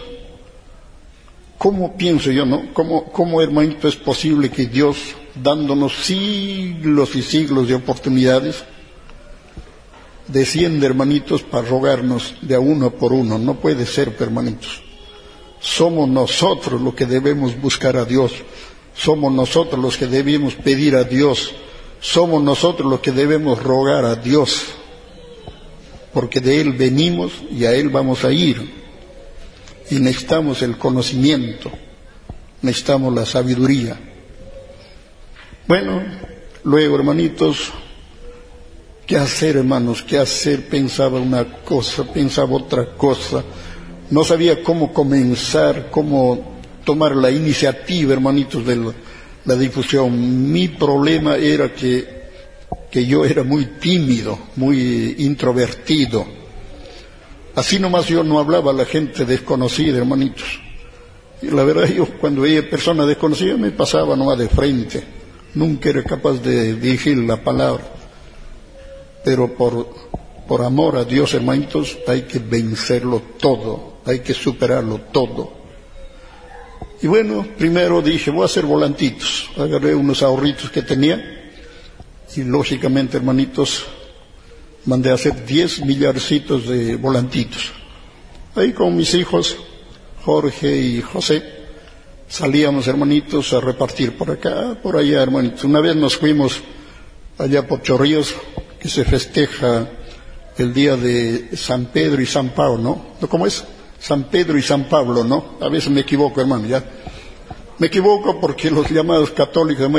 ¿Cómo pienso yo, no? ¿Cómo, cómo hermanito, es posible que Dios, dándonos siglos y siglos de oportunidades, desciende, hermanitos, para rogarnos de a uno por uno? No puede ser, hermanitos. Somos nosotros los que debemos buscar a Dios. Somos nosotros los que debemos pedir a Dios. Somos nosotros los que debemos rogar a Dios. Porque de Él venimos y a Él vamos a ir y necesitamos el conocimiento, necesitamos la sabiduría. Bueno, luego, hermanitos, ¿qué hacer, hermanos? ¿Qué hacer? Pensaba una cosa, pensaba otra cosa. No sabía cómo comenzar, cómo tomar la iniciativa, hermanitos, de la, difusión. Mi problema era que, que yo era muy tímido, muy introvertido Así nomás yo no hablaba a la gente desconocida, hermanitos. Y la verdad yo cuando veía personas desconocidas me pasaba nomás de frente. Nunca era capaz de dirigir la palabra. Pero por, por amor a Dios, hermanitos, hay que vencerlo todo, hay que superarlo todo. Y bueno, primero dije, voy a hacer volantitos. Agarré unos ahorritos que tenía y lógicamente, hermanitos, mandé a hacer diez millarcitos de volantitos. Ahí con mis hijos, Jorge y José, salíamos, hermanitos, a repartir por acá, por allá, hermanitos. Una vez nos fuimos allá por Chorrillos, que se festeja el día de San Pedro y San Pablo, ¿no? ¿Cómo es? San Pedro y San Pablo, ¿no? A veces me equivoco, hermano, ya. Me equivoco porque los llamados católicos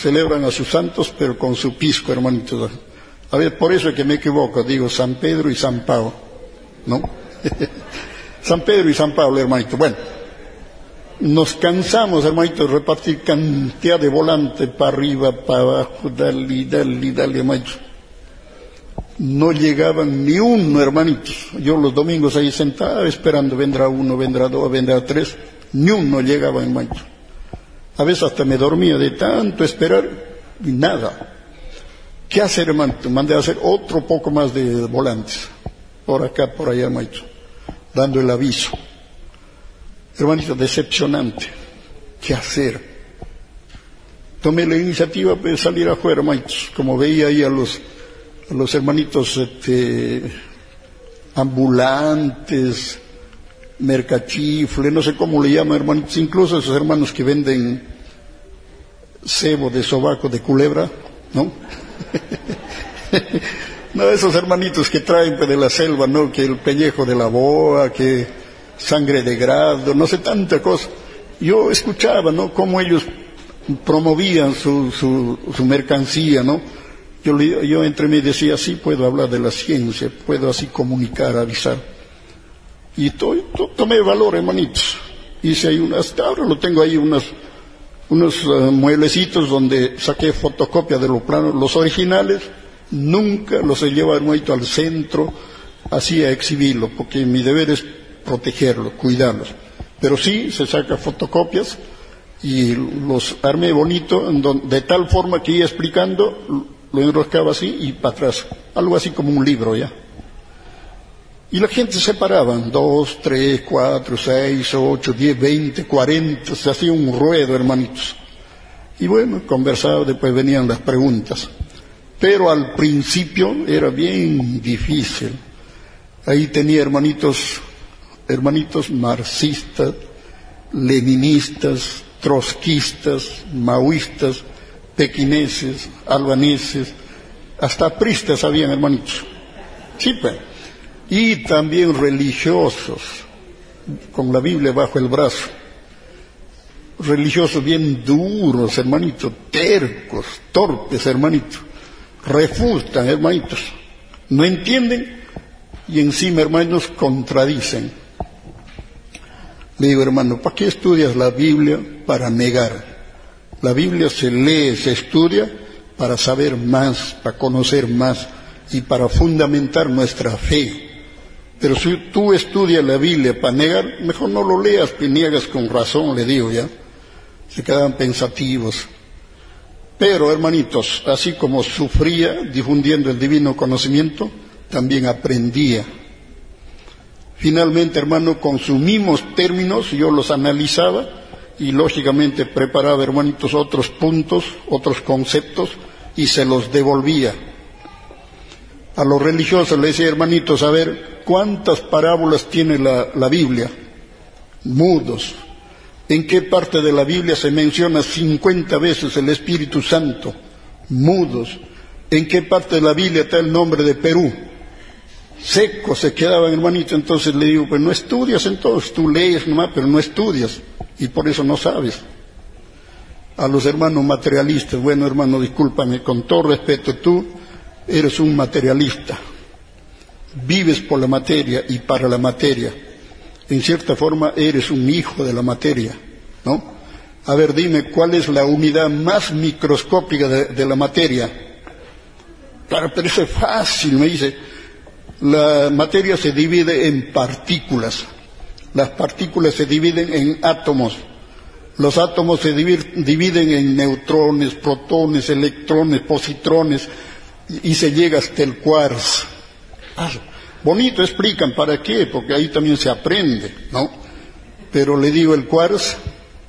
celebran a sus santos, pero con su pisco, hermanitos. A ver, por eso es que me equivoco, digo San Pedro y San Pablo, ¿no? San Pedro y San Pablo, hermanito. Bueno, nos cansamos, hermanito, de repartir cantidad de volantes para arriba, para abajo, dale, dale, dale, hermanito. No llegaban ni uno, hermanitos. Yo los domingos ahí sentado esperando, vendrá uno, vendrá dos, vendrá tres. Ni uno llegaba, hermanito. A veces hasta me dormía de tanto esperar y nada. ¿Qué hacer, hermano? Mandé a hacer otro poco más de volantes. Por acá, por allá, maestro. Dando el aviso. Hermanito, decepcionante. ¿Qué hacer? Tomé la iniciativa de salir afuera, maestro. Como veía ahí a los, los hermanitos este, ambulantes, mercachifle, no sé cómo le llaman, hermanitos. Incluso esos hermanos que venden cebo de sobaco de culebra, ¿no? no, esos hermanitos que traen pues, de la selva, ¿no? Que el pellejo de la boa, que sangre de grado, no sé tanta cosa. Yo escuchaba, ¿no? Cómo ellos promovían su, su, mercancía, ¿no? Yo, yo entre mí decía, sí puedo hablar de la ciencia, puedo así comunicar, avisar. Y tomé valor, hermanitos. Hice ahí unas, hasta lo tengo ahí unas unos uh, mueblecitos donde saqué fotocopia de los planos, los originales, nunca los he llevado al centro, así a exhibirlo, porque mi deber es protegerlos, cuidarlos. Pero sí se saca fotocopias y los armé bonito, de tal forma que iba explicando, lo enroscaba así y para atrás, algo así como un libro ya. Y la gente se paraban, dos, tres, cuatro, seis, ocho, diez, veinte, cuarenta, se hacía un ruedo, hermanitos. Y bueno, conversaba, después venían las preguntas. Pero al principio era bien difícil. Ahí tenía hermanitos, hermanitos marxistas, leninistas, trotskistas, maoístas, pequineses, albaneses, hasta pristas habían hermanitos. Sí, pues. Y también religiosos, con la Biblia bajo el brazo religiosos bien duros, hermanitos, tercos, torpes, hermanitos, refutan, hermanitos, no entienden y encima, hermanos, contradicen. Le digo, hermano, ¿para qué estudias la Biblia? Para negar. La Biblia se lee, se estudia para saber más, para conocer más y para fundamentar nuestra fe. Pero si tú estudias la Biblia para negar, mejor no lo leas, que niegas con razón, le digo ya se quedaban pensativos. Pero, hermanitos, así como sufría difundiendo el divino conocimiento, también aprendía. Finalmente, hermano, con sus términos yo los analizaba y lógicamente preparaba, hermanitos, otros puntos, otros conceptos y se los devolvía. A los religiosos les decía, hermanitos, a ver, ¿cuántas parábolas tiene la, la Biblia? Mudos, ¿En qué parte de la Biblia se menciona 50 veces el Espíritu Santo? Mudos. ¿En qué parte de la Biblia está el nombre de Perú? Secos se quedaban, hermanito. Entonces le digo, pues no estudias entonces, tú lees nomás, pero no estudias. Y por eso no sabes. A los hermanos materialistas, bueno hermano, discúlpame, con todo respeto, tú eres un materialista. Vives por la materia y para la materia en cierta forma eres un hijo de la materia, ¿no? A ver, dime, ¿cuál es la unidad más microscópica de, la materia? Claro, pero fácil, me dice. La materia se divide en partículas. Las partículas se dividen en átomos. Los átomos se dividen en neutrones, protones, electrones, positrones y se llega hasta el quarks. Bonito explican para qué, porque ahí también se aprende, ¿no? Pero le digo, el quartz,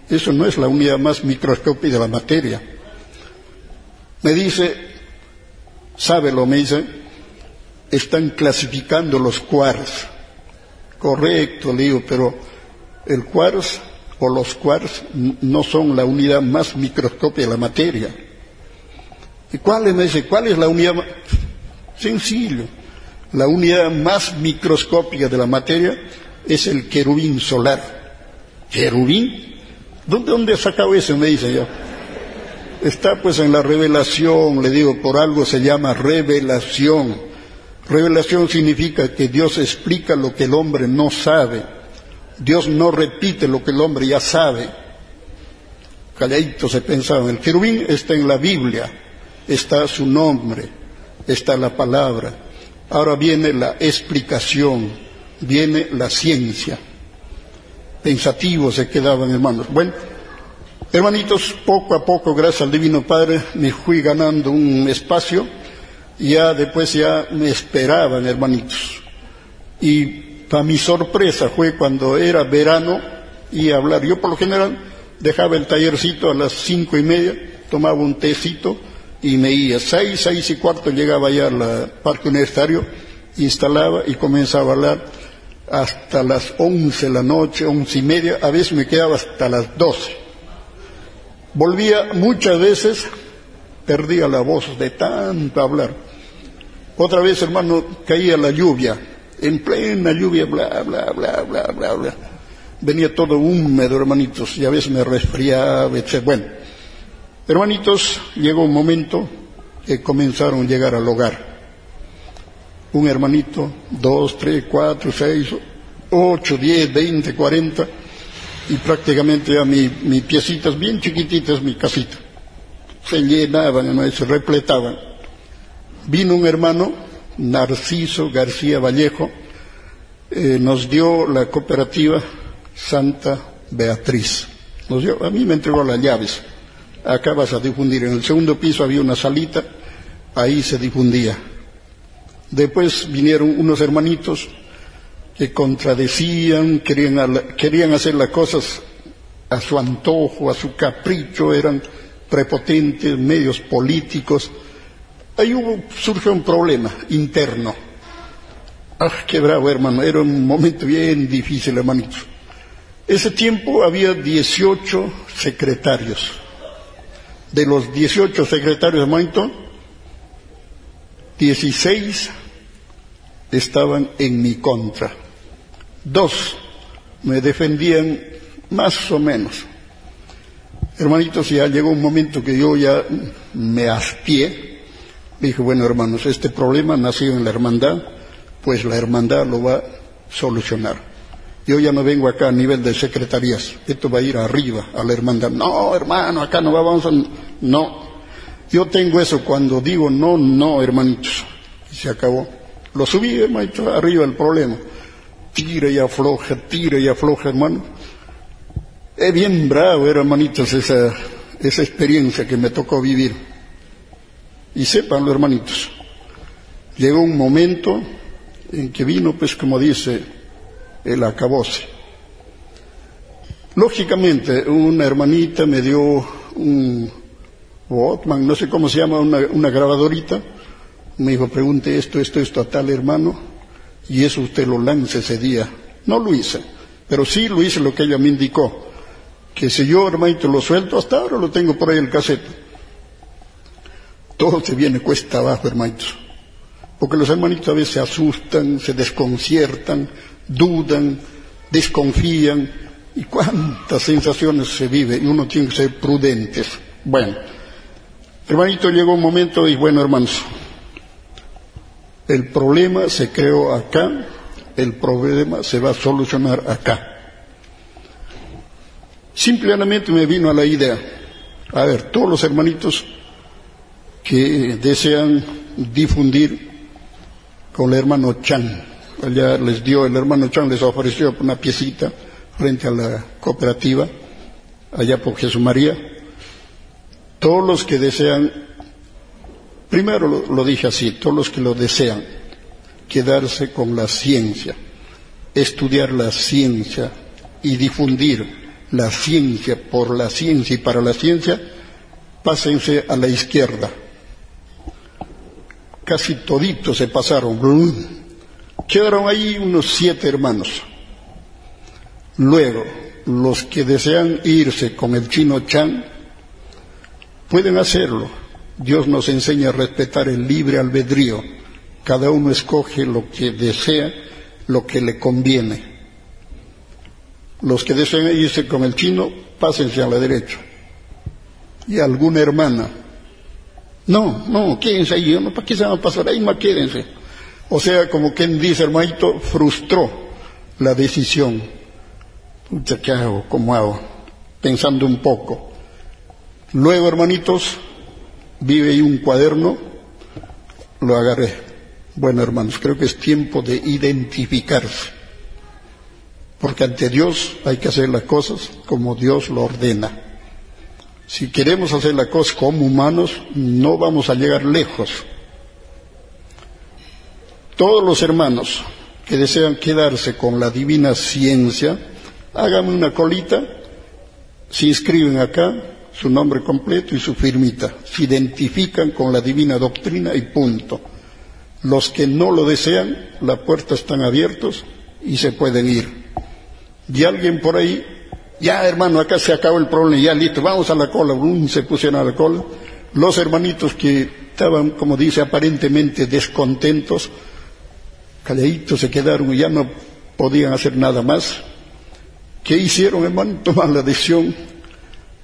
eso no es la unidad más microscópica de la materia. Me dice, sábelo, me dice, están clasificando los quarks. Correcto, le digo, pero el quartz o los quarks no son la unidad más microscópica de la materia. ¿Y cuál es? Me dice, ¿cuál es la unidad más? Sencillo la unidad más microscópica de la materia es el querubín solar. ¿Querubín? ¿Dónde, dónde sacado eso? Me dice yo. Está pues en la revelación, le digo, por algo se llama revelación. Revelación significa que Dios explica lo que el hombre no sabe. Dios no repite lo que el hombre ya sabe. Calladito se pensaba. El querubín está en la Biblia, está su nombre, está la palabra. Ahora viene la explicación, viene la ciencia. Pensativos se quedaban, hermanos. Bueno, hermanitos, poco a poco, gracias al Divino Padre, me fui ganando un espacio. Ya después ya me esperaban, hermanitos. Y para mi sorpresa fue cuando era verano y hablar. Yo por lo general dejaba el tallercito a las cinco y media, tomaba un tecito y me iba. Seis, seis y cuarto llegaba ya al parque universitario, instalaba y comenzaba a hablar hasta las once de la noche, once y media, a veces me quedaba hasta las doce. Volvía muchas veces, perdía la voz de tanto hablar. Otra vez, hermano, caía la lluvia, en plena lluvia, bla, bla, bla, bla, bla, bla. Venía todo húmedo, hermanitos, y a veces me resfriaba, etc. Bueno, Hermanitos, llegó un momento que comenzaron a llegar al hogar. Un hermanito, dos, tres, cuatro, seis, ocho, diez, veinte, cuarenta, y prácticamente ya mi, mis piecitas bien chiquititas, mi casita. Se llenaban, se repletaban. Vino un hermano, Narciso García Vallejo, eh, nos dio la cooperativa Santa Beatriz. Nos dio, a mí me entregó las llaves acá vas a difundir. En el segundo piso había una salita, ahí se difundía. Después vinieron unos hermanitos, que contradecían, querían, querían hacer las cosas a su antojo, a su capricho, eran prepotentes, medios políticos. Ahí hubo, surgió un problema interno. Ah, qué bravo, hermano, era un momento bien difícil, hermanito. Ese tiempo había 18 secretarios. De los 18 secretarios, hermanito, 16 estaban en mi contra. Dos me defendían más o menos. Hermanitos, ya llegó un momento que yo ya me hastié. Dije, bueno, hermanos, este problema nació en la hermandad, pues la hermandad lo va a solucionar. Yo ya no vengo acá a nivel de secretarías, esto va a ir arriba a la hermandad. No, hermano, acá no vamos a... No, yo tengo eso cuando digo no, no, hermanitos. Y se acabó. Lo subí, hermanito, arriba el problema. Tira y afloja, tira y afloja, hermano. Es bien bravo, hermanitos, esa, esa experiencia que me tocó vivir. Y sépanlo, hermanitos, llegó un momento en que vino, pues como dice, el acabose. Lógicamente, una hermanita me dio un Walkman, no sé cómo se llama, una, una grabadorita. Me dijo, pregunte esto, esto, esto a tal hermano, y eso usted lo lanza ese día. No lo hice, pero sí lo hice lo que ella me indicó. Que si yo, hermanito, lo suelto, hasta ahora lo tengo por ahí el cassette. Todo se viene cuesta abajo, hermanitos. Porque los hermanitos a veces se asustan, se desconciertan, dudan, desconfían, y cuántas sensaciones se vive, y uno tiene que ser prudentes. Bueno, hermanito, llegó un momento y bueno, hermanos, el problema se creó acá, el problema se va a solucionar acá. Simplemente me vino a la idea, a ver, todos los hermanitos que desean difundir con el hermano Chan, allá les dio, el hermano Chan les ofreció una piecita frente a la cooperativa, allá por Jesús María, todos los que desean, primero lo, lo dije así, todos los que lo desean, quedarse con la ciencia, estudiar la ciencia y difundir la ciencia por la ciencia y para la ciencia, pásense a la izquierda. Casi toditos se pasaron. Quedaron ahí unos siete hermanos. Luego, los que desean irse con el chino Chan, pueden hacerlo. Dios nos enseña a respetar el libre albedrío. Cada uno escoge lo que desea, lo que le conviene. Los que deseen irse con el chino, pásense a la derecha. Y alguna hermana. No, no, quédense ahí. No, ¿Para qué se van a pasar ahí? Más quédense. O sea, como quien dice, hermanito, frustró la decisión. Pucha, ¿qué hago? ¿Cómo hago? Pensando un poco. Luego, hermanitos, vive ahí un cuaderno, lo agarré. Bueno, hermanos, creo que es tiempo de identificarse. Porque ante Dios hay que hacer las cosas como Dios lo ordena. Si queremos hacer las cosas como humanos, no vamos a llegar lejos. Todos los hermanos que desean quedarse con la divina ciencia, háganme una colita, se inscriben acá, su nombre completo y su firmita, se identifican con la divina doctrina y punto. Los que no lo desean, las puertas están abiertas y se pueden ir. Y alguien por ahí, ya hermano, acá se acabó el problema, ya listo, vamos a la cola, se pusieron a la cola. Los hermanitos que estaban, como dice, aparentemente descontentos, calladitos se quedaron y ya no podían hacer nada más. ¿Qué hicieron, hermano? Tomaron la decisión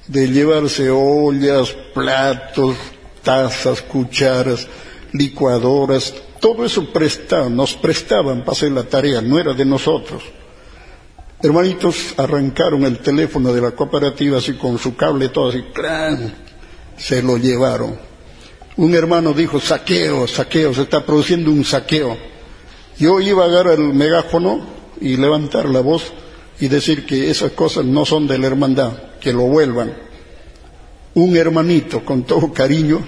de llevarse ollas, platos, tazas, cucharas, licuadoras, todo eso prestaban, nos prestaban para hacer la tarea, no era de nosotros. Hermanitos, arrancaron el teléfono de la cooperativa así con su cable todo así, ¡clan! se lo llevaron. Un hermano dijo, saqueo, saqueo, se está produciendo un saqueo. Yo iba a agarrar el megáfono y levantar la voz y decir que esas cosas no son de la hermandad, que lo vuelvan. Un hermanito, con todo cariño,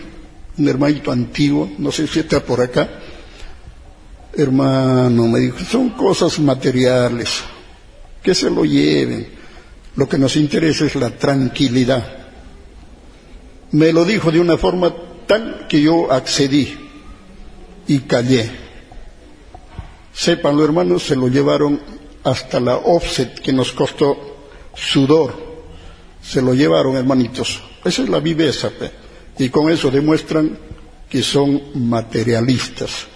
un hermanito antiguo, no sé si está por acá, hermano, me dijo, son cosas materiales, que se lo lleven. Lo que nos interesa es la tranquilidad. Me lo dijo de una forma tal que yo accedí y callé. Sépanlo, hermanos, se lo llevaron hasta la offset que nos costó sudor. Se lo llevaron, hermanitos. Esa es la viveza. Y con eso demuestran que son materialistas.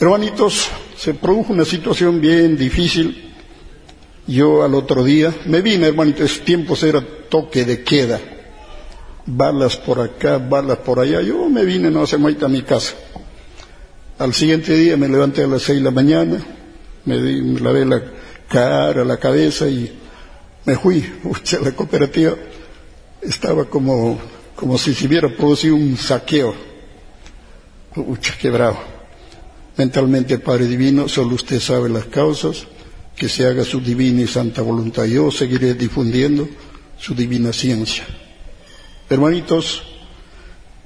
Hermanitos, se produjo una situación bien difícil. Yo al otro día me vine, hermanitos, tiempos era toque de queda. Balas por acá, balas por allá. Yo me vine, no hace mucho a mi casa. Al siguiente día me levanté a las seis de la mañana, me, me lavé la cara, la cabeza y me fui. a la cooperativa estaba como, como si se hubiera producido un saqueo. Ucha, qué bravo. Mentalmente, Padre Divino, solo usted sabe las causas, que se haga su divina y santa voluntad. Yo seguiré difundiendo su divina ciencia. Hermanitos,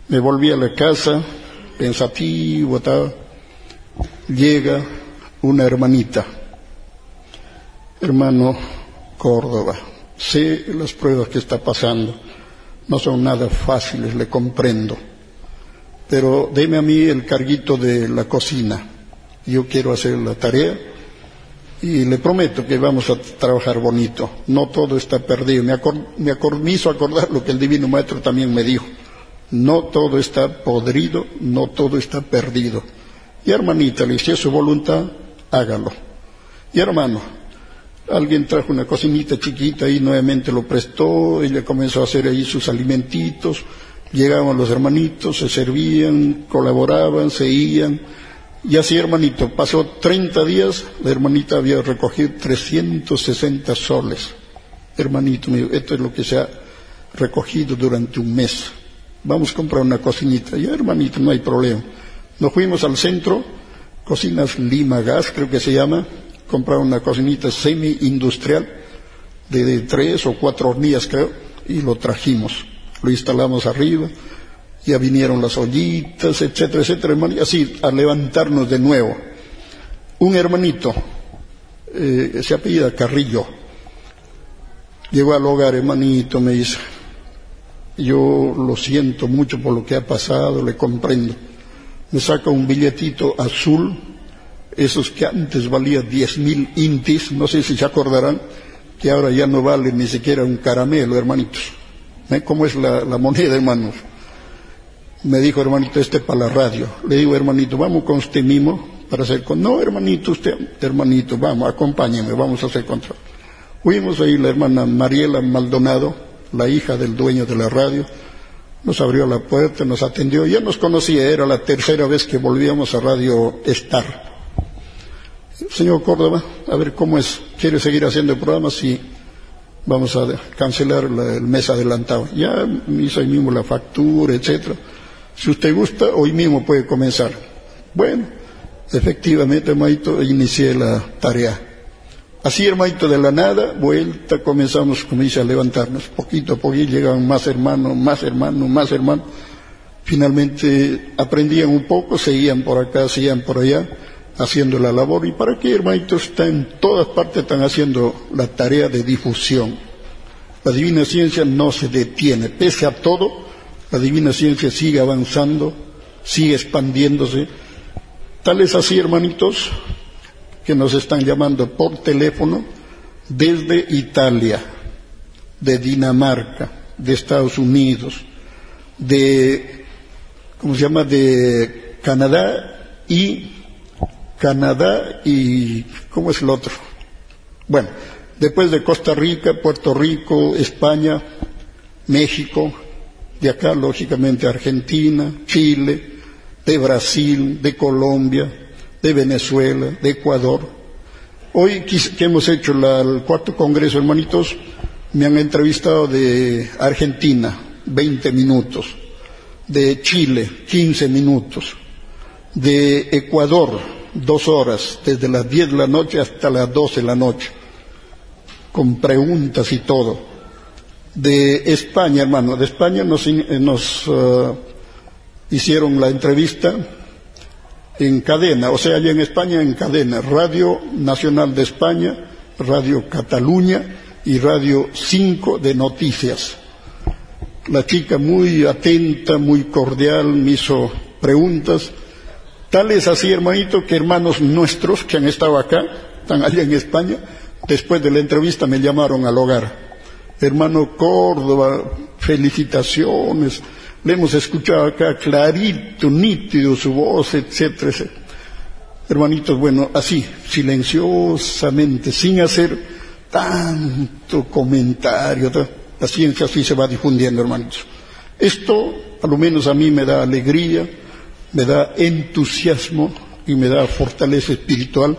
me volví a la casa, pensativo, llega una hermanita, hermano Córdoba, sé las pruebas que está pasando, no son nada fáciles, le comprendo, pero deme a mí el carguito de la cocina, yo quiero hacer la tarea y le prometo que vamos a trabajar bonito, no todo está perdido, me, me hizo acordar lo que el Divino Maestro también me dijo, no todo está podrido, no todo está perdido. Y hermanita, le es su voluntad, hágalo. Y hermano, alguien trajo una cocinita chiquita y nuevamente lo prestó, ella comenzó a hacer ahí sus alimentitos, llegaban los hermanitos, se servían, colaboraban, se iban. Y así, hermanito, pasó 30 días, la hermanita había recogido 360 soles. Hermanito mío, esto es lo que se ha recogido durante un mes vamos a comprar una cocinita. Ya, hermanito, no hay problema. Nos fuimos al centro, Cocinas Lima Gas, creo que se llama, comprar una cocinita semi-industrial de, tres o cuatro hornillas, creo, y lo trajimos. Lo instalamos arriba, ya vinieron las ollitas, etcétera, etcétera, hermano, y así a levantarnos de nuevo. Un hermanito, eh, se apellida Carrillo, llegó al hogar, hermanito, me dice, yo lo siento mucho por lo que ha pasado, le comprendo. Me saca un billetito azul, esos que antes valían diez mil intis, no sé si se acordarán, que ahora ya no vale ni siquiera un caramelo, hermanitos. ¿Eh? ¿Cómo es la, moneda, hermanos? Me dijo, hermanito, este para la radio. Le digo, hermanito, vamos con usted mismo para hacer con... No, hermanito, usted, hermanito, vamos, acompáñeme, vamos a hacer control. Fuimos ahí la hermana Mariela Maldonado, la hija del dueño de la radio, nos abrió la puerta, nos atendió, ya nos conocía, era la tercera vez que volvíamos a Radio Star. Señor Córdoba, a ver cómo es, ¿quiere seguir haciendo el programa? Sí, vamos a cancelar el mes adelantado. Ya me hizo ahí mismo la factura, etcétera. Si usted gusta, hoy mismo puede comenzar. Bueno, efectivamente, Maito, inicié la tarea. Así, hermanito, de la nada, vuelta, comenzamos, como a levantarnos. Poquito a poquito llegaban más hermanos, más hermanos, más hermanos. Finalmente aprendían un poco, seguían por acá, seguían por allá, haciendo la labor. ¿Y para qué, hermanito? Está en todas partes, están haciendo la tarea de difusión. La divina ciencia no se detiene. Pese a todo, la divina ciencia sigue avanzando, sigue expandiéndose. Tal es así, hermanitos, que nos están llamando por teléfono desde Italia, de Dinamarca, de Estados Unidos, de, ¿cómo se llama?, de Canadá y Canadá y, ¿cómo es el otro? Bueno, después de Costa Rica, Puerto Rico, España, México, de acá, lógicamente, Argentina, Chile, de Brasil, de Colombia, de Venezuela, de Ecuador. Hoy que hemos hecho el cuarto congreso, hermanitos, me han entrevistado de Argentina, 20 minutos, de Chile, 15 minutos, de Ecuador, dos horas, desde las 10 de la noche hasta las 12 de la noche, con preguntas y todo. De España, hermano, de España nos, nos uh, hicieron la entrevista en cadena, o sea, allá en España en cadena, Radio Nacional de España, Radio Cataluña y Radio 5 de Noticias. La chica muy atenta, muy cordial, me hizo preguntas. Tal es así, hermanito, que hermanos nuestros que han estado acá, están allá en España, después de la entrevista me llamaron al hogar. Hermano Córdoba, felicitaciones, le hemos escuchado acá clarito, nítido su voz, etcétera, etcétera. Hermanitos, bueno, así, silenciosamente, sin hacer tanto comentario, la ciencia así se va difundiendo, hermanitos. Esto, a lo menos a mí me da alegría, me da entusiasmo y me da fortaleza espiritual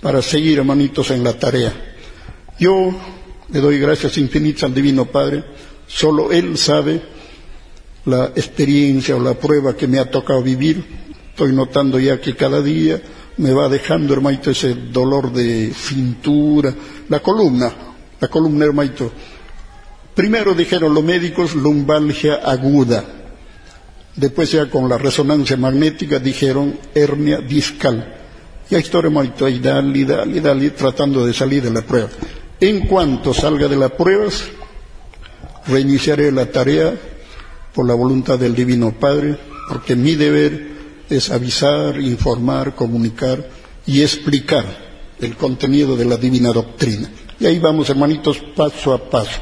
para seguir, hermanitos, en la tarea. Yo le doy gracias infinitas al Divino Padre, solo Él sabe la experiencia o la prueba que me ha tocado vivir. Estoy notando ya que cada día me va dejando, hermanito, ese dolor de cintura, la columna, la columna, hermanito. Primero dijeron los médicos lumbalgia aguda, después ya con la resonancia magnética dijeron hernia discal. Y ahí estoy, hermanito, ahí dale, dale, dale, tratando de salir de la prueba. En cuanto salga de las pruebas, reiniciaré la tarea por la voluntad del Divino Padre, porque mi deber es avisar, informar, comunicar y explicar el contenido de la divina doctrina. Y ahí vamos, hermanitos, paso a paso.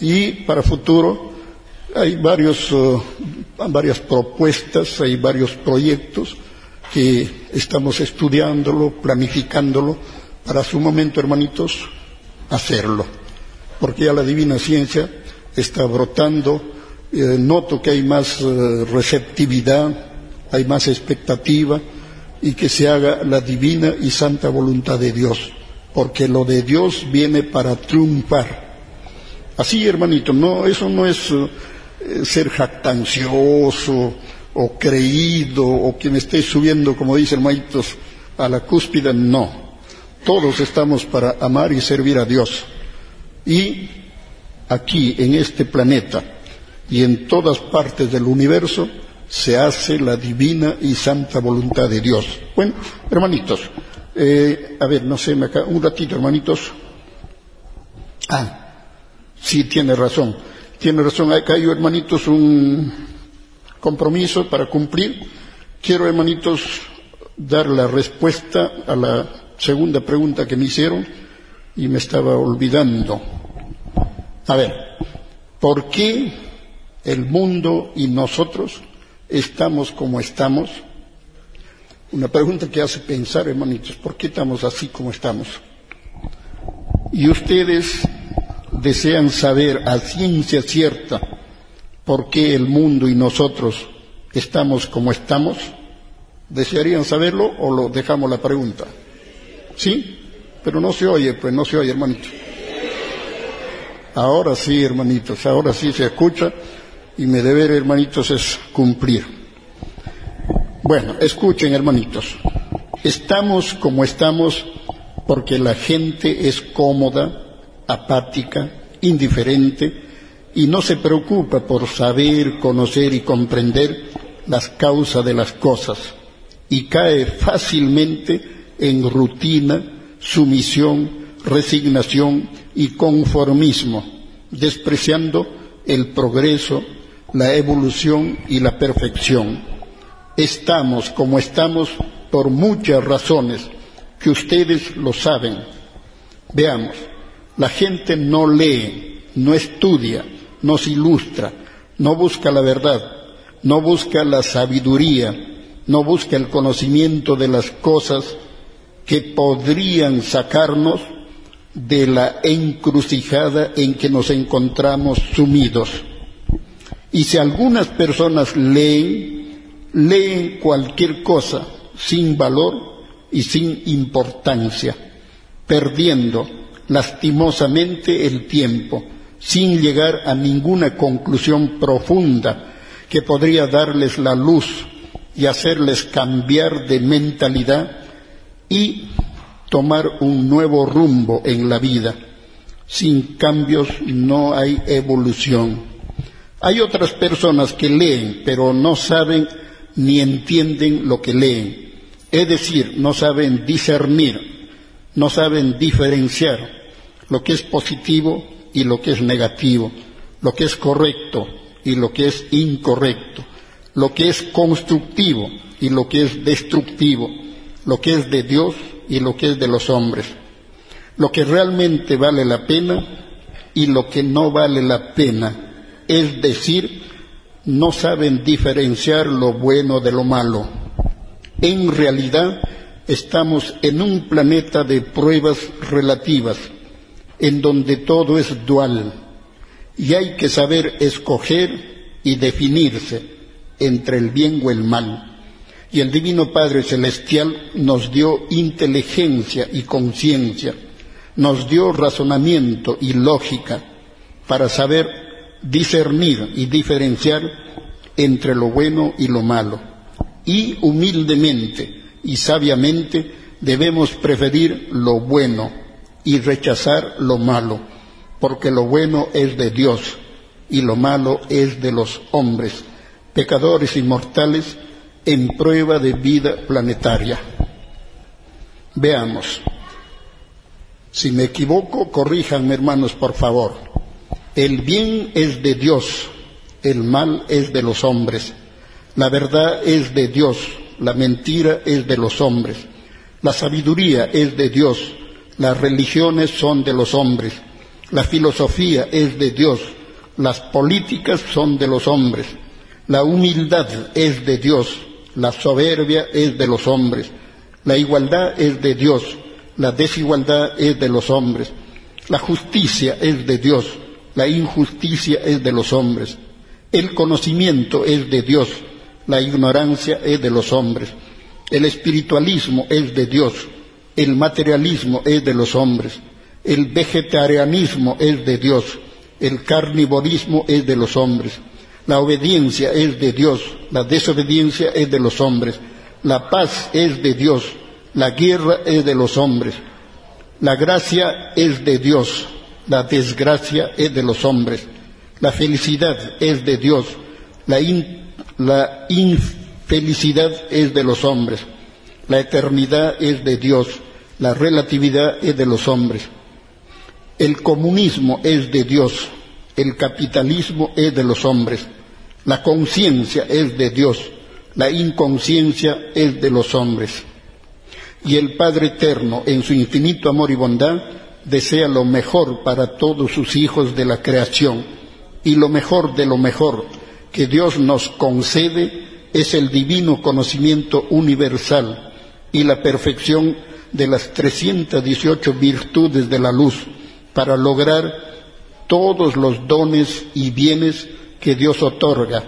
Y para futuro hay varios, uh, varias propuestas, hay varios proyectos que estamos estudiándolo, planificándolo, para su momento, hermanitos, hacerlo. Porque ya la divina ciencia está brotando, eh, noto que hay más uh, receptividad, hay más expectativa y que se haga la divina y santa voluntad de Dios, porque lo de Dios viene para triunfar. Así, hermanito, no, eso no es eh, ser jactancioso o creído o me esté subiendo, como dicen hermanitos, a la cúspide, no. Todos estamos para amar y servir a Dios. Y aquí, en este planeta y en todas partes del universo, se hace la divina y santa voluntad de Dios. Bueno, hermanitos, eh, a ver, no sé, me acá, un ratito, hermanitos. Ah, sí, tiene razón, tiene razón, acá hay, hermanitos, un compromiso para cumplir. Quiero, hermanitos, dar la respuesta a la segunda pregunta que me hicieron y me estaba olvidando. A ver, ¿por qué el mundo y nosotros estamos como estamos? Una pregunta que hace pensar, hermanitos, ¿por qué estamos así como estamos? Y ustedes desean saber a ciencia cierta por qué el mundo y nosotros estamos como estamos. ¿Desearían saberlo o lo dejamos la pregunta? ¿Sí? Pero no se oye, pues no se oye, hermanito. Ahora sí, hermanitos, ahora sí se escucha y mi deber, hermanitos, es cumplir. Bueno, escuchen, hermanitos. Estamos como estamos porque la gente es cómoda, apática, indiferente y no se preocupa por saber, conocer y comprender las causas de las cosas y cae fácilmente en rutina, sumisión, resignación y conformismo, despreciando el progreso, la evolución y la perfección. Estamos como estamos por muchas razones que ustedes lo saben. Veamos, la gente no lee, no estudia, no se ilustra, no busca la verdad, no busca la sabiduría, no busca el conocimiento de las cosas que podrían sacarnos de la encrucijada en que nos encontramos sumidos. Y si algunas personas leen, leen cualquier cosa sin valor y sin importancia, perdiendo lastimosamente el tiempo, sin llegar a ninguna conclusión profunda que podría darles la luz y hacerles cambiar de mentalidad y tomar un nuevo rumbo en la vida. Sin cambios no hay evolución. Hay otras personas que leen, pero no saben ni entienden lo que leen. Es decir, no saben discernir, no saben diferenciar lo que es positivo y lo que es negativo, lo que es correcto y lo que es incorrecto, lo que es constructivo y lo que es destructivo, lo que es de Dios y lo que es de los hombres, lo que realmente vale la pena y lo que no vale la pena, es decir, no saben diferenciar lo bueno de lo malo. En realidad, estamos en un planeta de pruebas relativas, en donde todo es dual, y hay que saber escoger y definirse entre el bien o el mal. Y el Divino Padre Celestial nos dio inteligencia y conciencia, nos dio razonamiento y lógica para saber discernir y diferenciar entre lo bueno y lo malo. Y humildemente y sabiamente debemos preferir lo bueno y rechazar lo malo, porque lo bueno es de Dios y lo malo es de los hombres, pecadores y mortales en prueba de vida planetaria. Veamos. Si me equivoco, corríjanme hermanos, por favor. El bien es de Dios, el mal es de los hombres. La verdad es de Dios, la mentira es de los hombres. La sabiduría es de Dios, las religiones son de los hombres. La filosofía es de Dios, las políticas son de los hombres. La humildad es de Dios, la soberbia es de los hombres. La igualdad es de Dios, la desigualdad es de los hombres. La justicia es de Dios, la injusticia es de los hombres. El conocimiento es de Dios, la ignorancia es de los hombres. El espiritualismo es de Dios, el materialismo es de los hombres. El vegetarianismo es de Dios, el carnivorismo es de los hombres. La obediencia es de Dios, la desobediencia es de los hombres. La paz es de Dios, la guerra es de los hombres. La gracia es de Dios, la desgracia es de los hombres. La felicidad es de Dios, la, infelicidad es de los hombres. La eternidad es de Dios, la relatividad es de los hombres. El comunismo es de Dios, el capitalismo es de los hombres. La conciencia es de Dios, la inconsciencia es de los hombres. Y el Padre Eterno, en su infinito amor y bondad, desea lo mejor para todos sus hijos de la creación. Y lo mejor de lo mejor que Dios nos concede es el divino conocimiento universal y la perfección de las 318 virtudes de la luz para lograr todos los dones y bienes que Dios otorga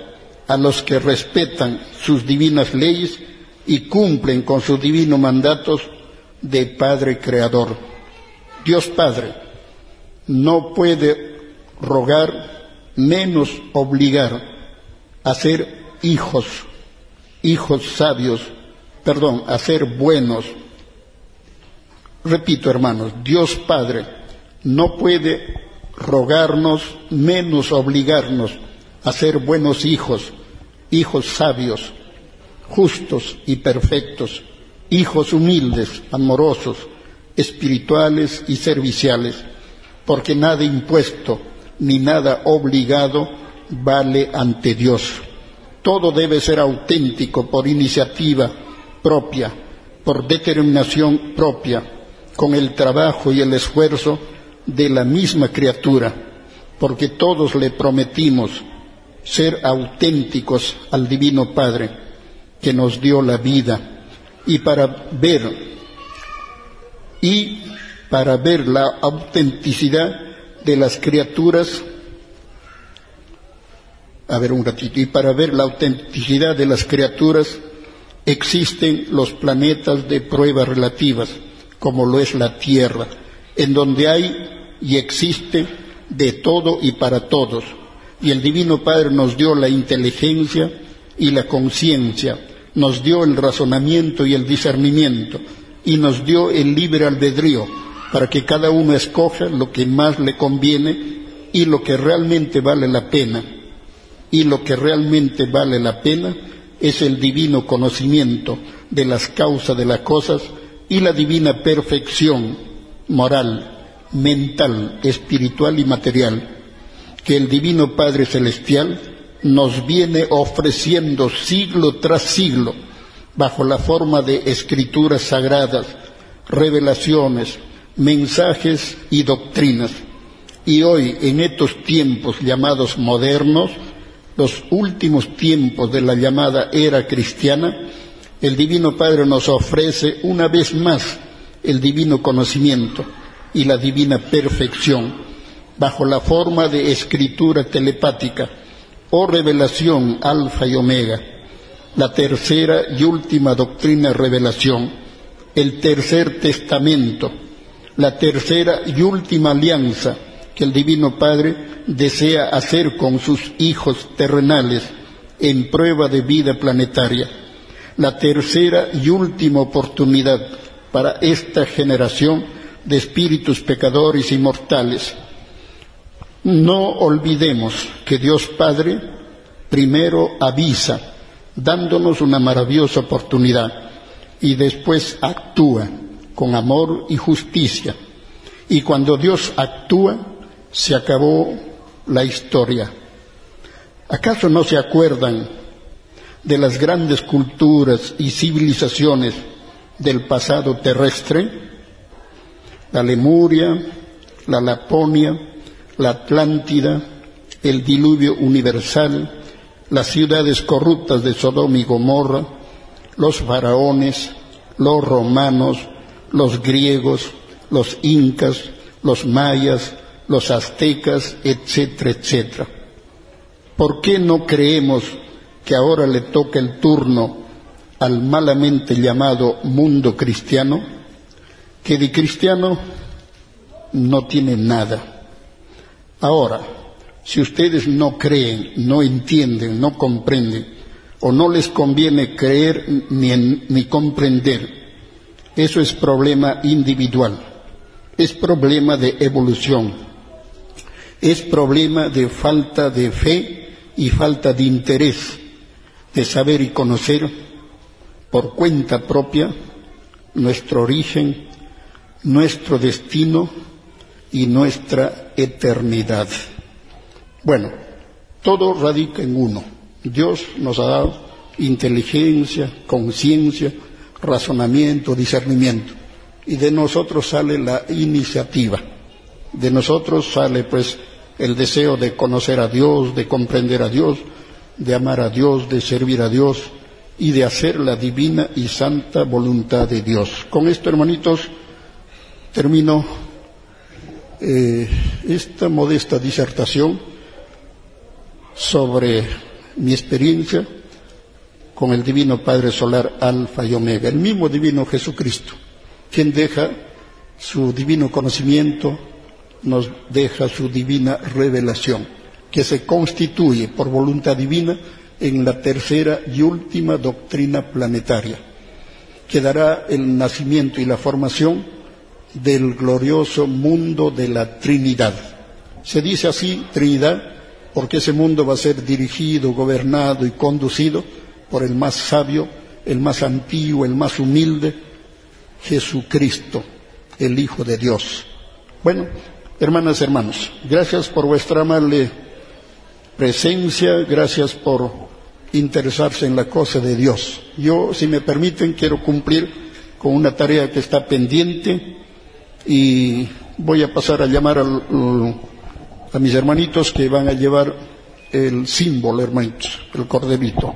a los que respetan sus divinas leyes y cumplen con sus divinos mandatos de Padre Creador. Dios Padre no puede rogar menos obligar a ser hijos, hijos sabios, perdón, a ser buenos. Repito, hermanos, Dios Padre no puede rogarnos menos obligarnos a ser buenos hijos, hijos sabios, justos y perfectos, hijos humildes, amorosos, espirituales y serviciales, porque nada impuesto ni nada obligado vale ante Dios. Todo debe ser auténtico por iniciativa propia, por determinación propia, con el trabajo y el esfuerzo de la misma criatura, porque todos le prometimos ser auténticos al Divino Padre que nos dio la vida y para ver y para ver la autenticidad de las criaturas a ver un ratito y para ver la autenticidad de las criaturas existen los planetas de pruebas relativas como lo es la Tierra en donde hay y existe de todo y para todos y el Divino Padre nos dio la inteligencia y la conciencia, nos dio el razonamiento y el discernimiento, y nos dio el libre albedrío para que cada uno escoja lo que más le conviene y lo que realmente vale la pena. Y lo que realmente vale la pena es el divino conocimiento, de las causas de las cosas y la divina perfección moral, mental, espiritual y material que el Divino Padre Celestial nos viene ofreciendo siglo tras siglo bajo la forma de escrituras sagradas, revelaciones, mensajes y doctrinas. Y hoy, en estos tiempos llamados modernos, los últimos tiempos de la llamada era cristiana, el Divino Padre nos ofrece una vez más el divino conocimiento y la divina perfección bajo la forma de escritura telepática o revelación alfa y omega, la tercera y última doctrina revelación, el tercer testamento, la tercera y última alianza que el Divino Padre desea hacer con sus hijos terrenales en prueba de vida planetaria, la tercera y última oportunidad para esta generación de espíritus pecadores y mortales. No olvidemos que Dios Padre primero avisa, dándonos una maravillosa oportunidad, y después actúa con amor y justicia. Y cuando Dios actúa, se acabó la historia. ¿Acaso no se acuerdan de las grandes culturas y civilizaciones del pasado terrestre? La Lemuria, la Laponia, la Atlántida, el diluvio universal, las ciudades corruptas de Sodoma y Gomorra, los faraones, los romanos, los griegos, los incas, los mayas, los aztecas, etcétera, etcétera. ¿Por qué no creemos que ahora le toca el turno al malamente llamado mundo cristiano, que de cristiano no tiene nada? Ahora, si ustedes no creen, no entienden, no comprenden, o no les conviene creer ni, ni comprender, eso es problema individual, es problema de evolución, es problema de falta de fe y falta de interés de saber y conocer por cuenta propia nuestro origen, nuestro destino y nuestra eternidad. Bueno, todo radica en uno. Dios nos ha dado inteligencia, conciencia, razonamiento, discernimiento. Y de nosotros sale la iniciativa. De nosotros sale pues el deseo de conocer a Dios, de comprender a Dios, de amar a Dios, de servir a Dios y de hacer la divina y santa voluntad de Dios. Con esto, hermanitos, termino eh, esta modesta disertación sobre mi experiencia con el Divino Padre Solar Alfa y Omega, el mismo Divino Jesucristo, quien deja su divino conocimiento, nos deja su divina revelación que se constituye por voluntad divina en la tercera y última doctrina planetaria, que dará el nacimiento y la formación del glorioso mundo de la Trinidad. Se dice así Trinidad porque ese mundo va a ser dirigido, gobernado y conducido por el más sabio, el más antiguo, el más humilde, Jesucristo, el Hijo de Dios. Bueno, hermanas, hermanos, gracias por vuestra amable presencia, gracias por interesarse en la cosa de Dios. Yo, si me permiten, quiero cumplir con una tarea que está pendiente y voy a pasar a llamar a mis hermanitos que van a llevar el símbolo, hermanitos, el corderito.